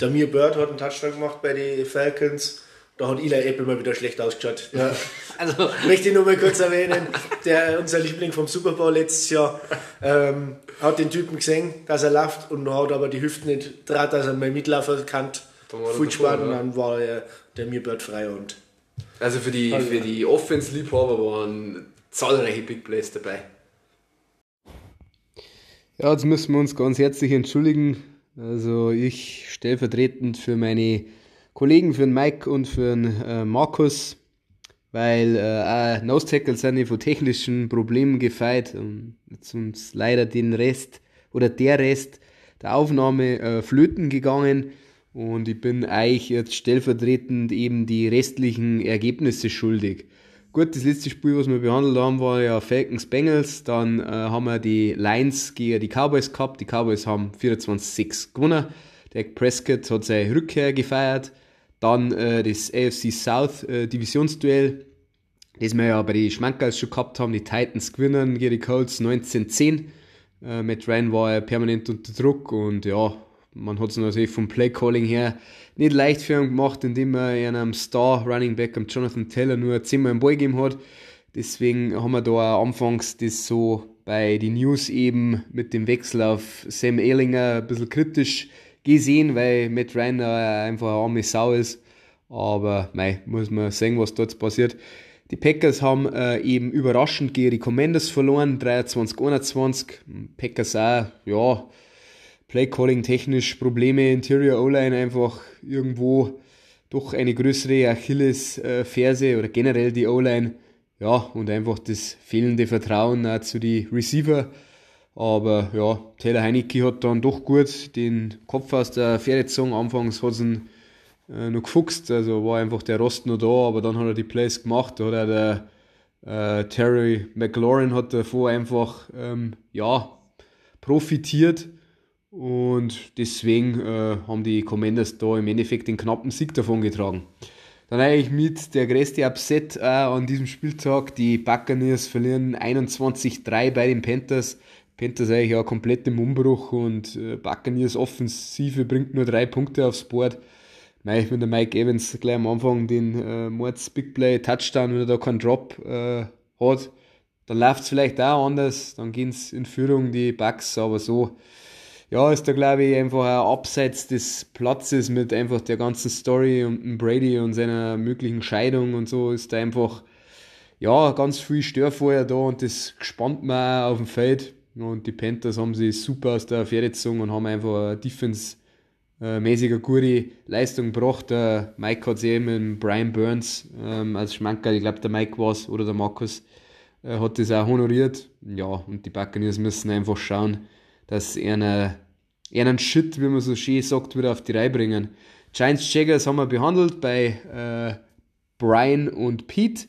Der Mir Bird hat einen Touchdown gemacht bei den Falcons. Da hat Eli Apple mal wieder schlecht ausgeschaut. Ja. Also möchte ich nur mal kurz erwähnen, der, unser Liebling vom Super Bowl letztes Jahr ähm, hat den Typen gesehen, dass er läuft und hat aber die Hüfte nicht draht, dass er mal Mitlaufer kann. Spannend und dann war er, der Mirbird frei und. Also für die, also, für die Offense-Liebhaber waren zahlreiche Big Plays dabei. Ja, jetzt müssen wir uns ganz herzlich entschuldigen. Also ich stellvertretend für meine Kollegen, für den Mike und für den äh, Markus, weil äh, Nose Tackles sind von technischen Problemen gefeit und jetzt uns leider den Rest oder der Rest der Aufnahme äh, flöten gegangen und ich bin euch jetzt stellvertretend eben die restlichen Ergebnisse schuldig. Gut, das letzte Spiel, was wir behandelt haben, war ja Falcons Bengals. Dann äh, haben wir die Lions gegen die Cowboys gehabt. Die Cowboys haben 24-6 gewonnen. Dak Prescott hat seine Rückkehr gefeiert. Dann äh, das AFC South äh, Divisionsduell, das wir ja bei den Schmankerls schon gehabt haben. Die Titans gewinnen gegen die Colts 19-10. Äh, Matt Ryan war ja permanent unter Druck und ja, man hat es natürlich vom Playcalling her nicht leicht für ihn gemacht, indem er einem Star Running Back, am Jonathan Taylor, nur zehnmal einen Ball gegeben hat. Deswegen haben wir da anfangs das so bei den News eben mit dem Wechsel auf Sam Ehlinger ein bisschen kritisch gesehen, weil Matt Ryan einfach eine arme Sau ist. Aber mei, muss man sehen, was dort passiert. Die Packers haben äh, eben überraschend gegen die Commanders verloren, 23-21. Packers auch, ja, Playcalling technisch Probleme, Interior O-Line einfach irgendwo doch eine größere Achilles-Ferse oder generell die O-Line. Ja, und einfach das fehlende Vertrauen auch zu die Receiver. Aber ja, Taylor Heinecke hat dann doch gut den Kopf aus der Pferde gezogen. Anfangs hat es ihn äh, noch gefuchst, also war einfach der Rost noch da, aber dann hat er die Plays gemacht. Da hat er der äh, Terry McLaurin hat davor einfach ähm, ja, profitiert und deswegen äh, haben die Commanders da im Endeffekt den knappen Sieg davon getragen. Dann eigentlich mit der größte Upset äh, an diesem Spieltag. Die Buccaneers verlieren 21-3 bei den Panthers. Panthers eigentlich auch komplett im Umbruch und äh, Buccaneers Offensive bringt nur drei Punkte aufs Board. Mei, wenn der Mike Evans gleich am Anfang den äh, Mords Big Play Touchdown, wenn er da keinen Drop äh, hat, dann läuft es vielleicht auch anders, dann gehen es in Führung die Bucks, aber so, ja, ist da glaube ich einfach ein Abseits des Platzes mit einfach der ganzen Story und Brady und seiner möglichen Scheidung und so, ist da einfach, ja, ganz viel Störfeuer da und das gespannt man auch auf dem Feld. Und die Panthers haben sie super aus der Affäre gezogen und haben einfach eine defense-mäßige gute Leistung gebracht. Der Mike hat es eben mit Brian Burns ähm, als Schmanker, ich glaube der Mike war es oder der Markus, äh, hat das auch honoriert. Ja, und die Buccaneers müssen einfach schauen, dass sie einen, einen Shit, wie man so schön sagt, wieder auf die Reihe bringen. Giants Jaggers haben wir behandelt bei äh, Brian und Pete.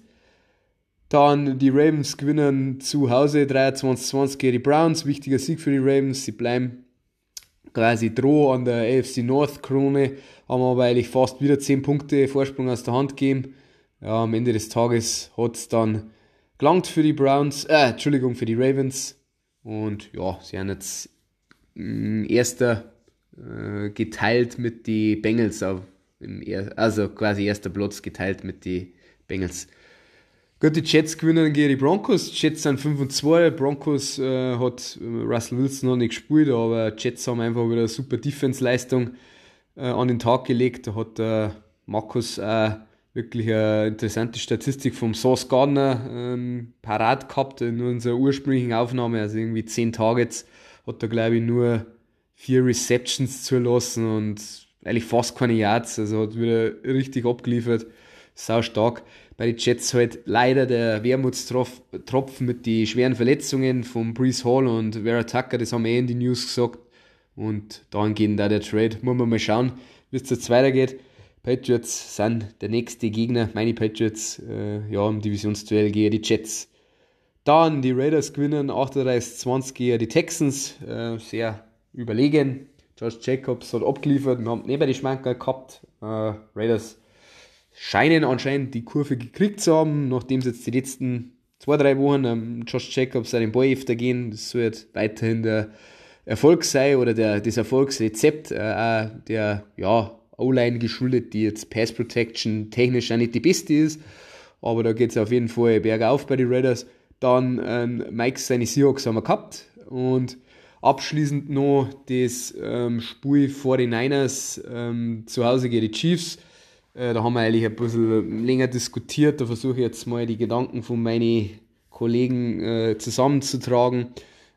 Dann die Ravens gewinnen zu Hause 23-20 gegen die Browns. Wichtiger Sieg für die Ravens. Sie bleiben quasi droh an der AFC North Krone, haben aber eigentlich fast wieder 10 Punkte Vorsprung aus der Hand gegeben. Ja, am Ende des Tages hat es dann gelangt für die Browns, äh, Entschuldigung, für die Ravens. Und ja, sie haben jetzt mm, erster äh, geteilt mit die Bengals, also quasi erster Platz geteilt mit die Bengals. Gut, die Jets gewinnen gegen die Broncos. Die Jets sind 5 und 2. Broncos äh, hat äh, Russell Wilson noch nicht gespielt, aber Jets haben einfach wieder eine super Defense-Leistung äh, an den Tag gelegt. Da hat äh, Markus äh, wirklich eine interessante Statistik vom Sauce Gardner ähm, parat gehabt in unserer ursprünglichen Aufnahme. Also irgendwie 10 Targets hat er, glaube ich, nur 4 Receptions zulassen und eigentlich fast keine Yards, also hat wieder richtig abgeliefert, sau stark. Bei den Jets halt leider der Wermutstropfen mit den schweren Verletzungen von Brees Hall und Vera Tucker, das haben wir eh in die News gesagt. Und dann geht da der Trade. Muss man mal schauen, wie es jetzt weitergeht. Patriots sind der nächste Gegner, meine Patriots, äh, ja, im Divisionsduell gegen die Jets. Dann die Raiders gewinnen 38-20 gegen die Texans, äh, sehr überlegen. Josh Jacobs hat abgeliefert, wir haben neben die Schmankerl gehabt. Äh, Raiders scheinen anscheinend die Kurve gekriegt zu haben, nachdem sie jetzt die letzten zwei, drei Wochen ähm, Josh Jacobs seinen Ball öfter gehen. Das wird weiterhin der Erfolg sein oder der, das Erfolgsrezept äh, der ja, O-Line geschuldet, die jetzt Pass Protection technisch auch nicht die beste ist. Aber da geht es auf jeden Fall bergauf bei den Raiders. Dann ähm, Mike seine Seahawks haben wir gehabt. Und abschließend noch das ähm, Spiel 49ers ähm, zu Hause gegen die Chiefs. Äh, da haben wir eigentlich ein bisschen länger diskutiert. Da versuche ich jetzt mal die Gedanken von meinen Kollegen äh, zusammenzutragen.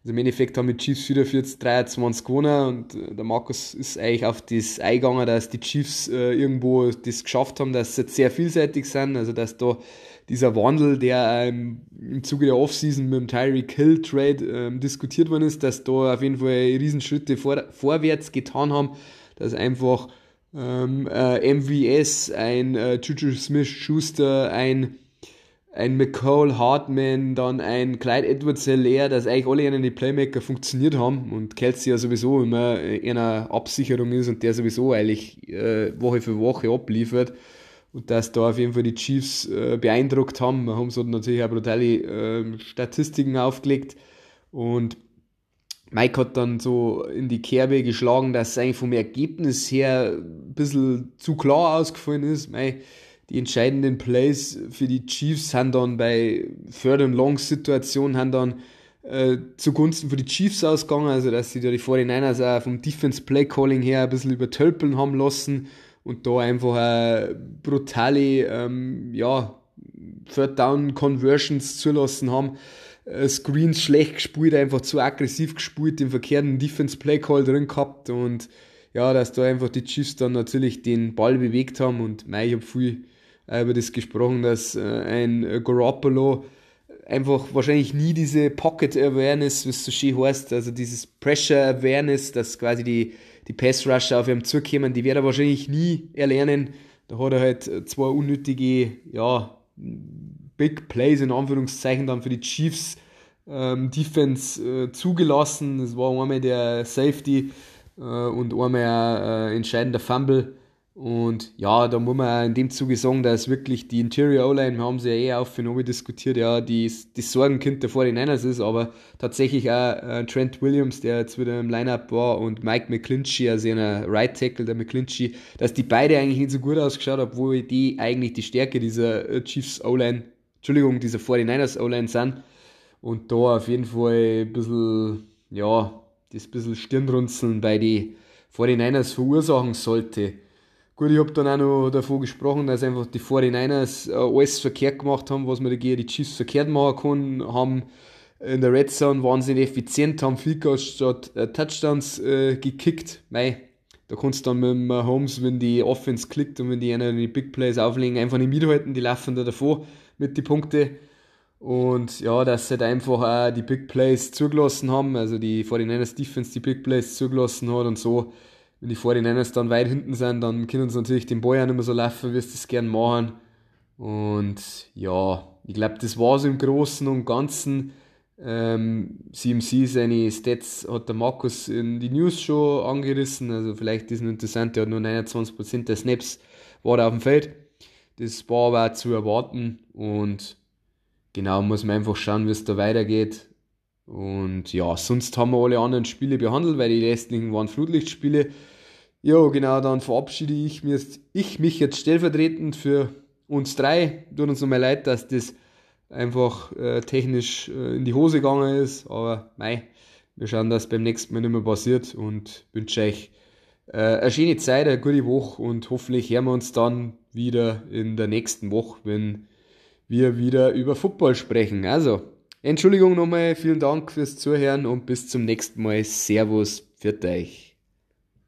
Also im Endeffekt haben die Chiefs wieder 40, 23 gewonnen und äh, der Markus ist eigentlich auf das eingegangen, dass die Chiefs äh, irgendwo das geschafft haben, dass sie jetzt sehr vielseitig sind, also dass da dieser Wandel, der ähm, im Zuge der Offseason mit dem Tyreek Hill Trade ähm, diskutiert worden ist, dass da auf jeden Fall Riesenschritte vor, vorwärts getan haben, dass einfach ähm, äh, MVS, ein äh, Juju Smith-Schuster, ein ein McCall Hartman, dann ein Clyde Edwards Hilaire, dass eigentlich alle in die Playmaker funktioniert haben und Kelsey ja sowieso immer in einer Absicherung ist und der sowieso eigentlich äh, Woche für Woche abliefert und dass da auf jeden Fall die Chiefs äh, beeindruckt haben. Wir haben so natürlich auch brutale äh, Statistiken aufgelegt und Mike hat dann so in die Kerbe geschlagen, dass es eigentlich vom Ergebnis her ein bisschen zu klar ausgefallen ist. Mei, die entscheidenden Plays für die Chiefs sind dann bei Third and Long Situationen haben dann äh, zugunsten für die Chiefs ausgegangen, also dass sie da die 49ers auch vom Defense Play Calling her ein bisschen übertölpeln haben lassen und da einfach äh, brutale ähm, ja, Third Down Conversions zulassen haben. Äh, Screens schlecht gespielt, einfach zu aggressiv gespielt, den verkehrten Defense Play Call drin gehabt und ja, dass da einfach die Chiefs dann natürlich den Ball bewegt haben und mei, ich habe viel äh, über das gesprochen, dass äh, ein Garoppolo einfach wahrscheinlich nie diese Pocket Awareness, was so schön heißt, also dieses Pressure Awareness, dass quasi die, die Pass Rusher auf ihm zukommen, die wird er wahrscheinlich nie erlernen. Da hat er halt zwei unnötige, ja, Big Plays in Anführungszeichen dann für die Chiefs ähm, Defense äh, zugelassen. Das war einmal der Safety äh, und einmal ein äh, entscheidender Fumble. Und ja, da muss man in dem Zuge sagen, dass wirklich die Interior O-Line, wir haben sie ja eh auf und diskutiert, ja, die, das Sorgenkind der 49ers ist, aber tatsächlich auch äh, Trent Williams, der jetzt wieder im Lineup war, und Mike McClinchy, also einer Right Tackle, der McClinchy, dass die beide eigentlich nicht so gut ausgeschaut haben, obwohl die eigentlich die Stärke dieser äh, Chiefs O-Line, Entschuldigung, dieser 49ers O-Line sind. Und da auf jeden Fall ein bisschen, ja, das bisschen Stirnrunzeln bei den 49ers verursachen sollte. Gut, ich habe dann auch noch davon gesprochen, dass einfach die 49ers äh, alles verkehrt gemacht haben, was man dagegen die Chiefs verkehrt machen kann, haben in der Red Zone wahnsinnig effizient, haben viel statt äh, Touchdowns äh, gekickt. Mei, da kannst du dann mit Holmes, wenn die Offense klickt und wenn die einer die Big Plays auflegen, einfach nicht mithalten, die laufen da davor mit die Punkte. Und ja, dass sie halt einfach auch die Big Plays zugelassen haben, also die 49ers Defense die Big Plays zugelassen hat und so wenn die 49ers dann weit hinten sind, dann können sie natürlich den Ball auch nicht mehr so laufen, wie sie das gerne machen. Und ja, ich glaube, das war so im Großen und Ganzen. Ähm, CMC, seine Stats hat der Markus in die News schon angerissen, also vielleicht ist es interessant, der hat nur 29% der Snaps war auf dem Feld. Das war aber zu erwarten und genau muss man einfach schauen, wie es da weitergeht. Und ja, sonst haben wir alle anderen Spiele behandelt, weil die restlichen waren Flutlichtspiele. Ja, genau, dann verabschiede ich, mir, ich mich jetzt stellvertretend für uns drei. Tut uns nochmal leid, dass das einfach äh, technisch äh, in die Hose gegangen ist, aber mei, wir schauen, dass beim nächsten Mal nicht mehr passiert und wünsche euch äh, eine schöne Zeit, eine gute Woche und hoffentlich hören wir uns dann wieder in der nächsten Woche, wenn wir wieder über Football sprechen. Also, Entschuldigung nochmal, vielen Dank fürs Zuhören und bis zum nächsten Mal. Servus, für euch.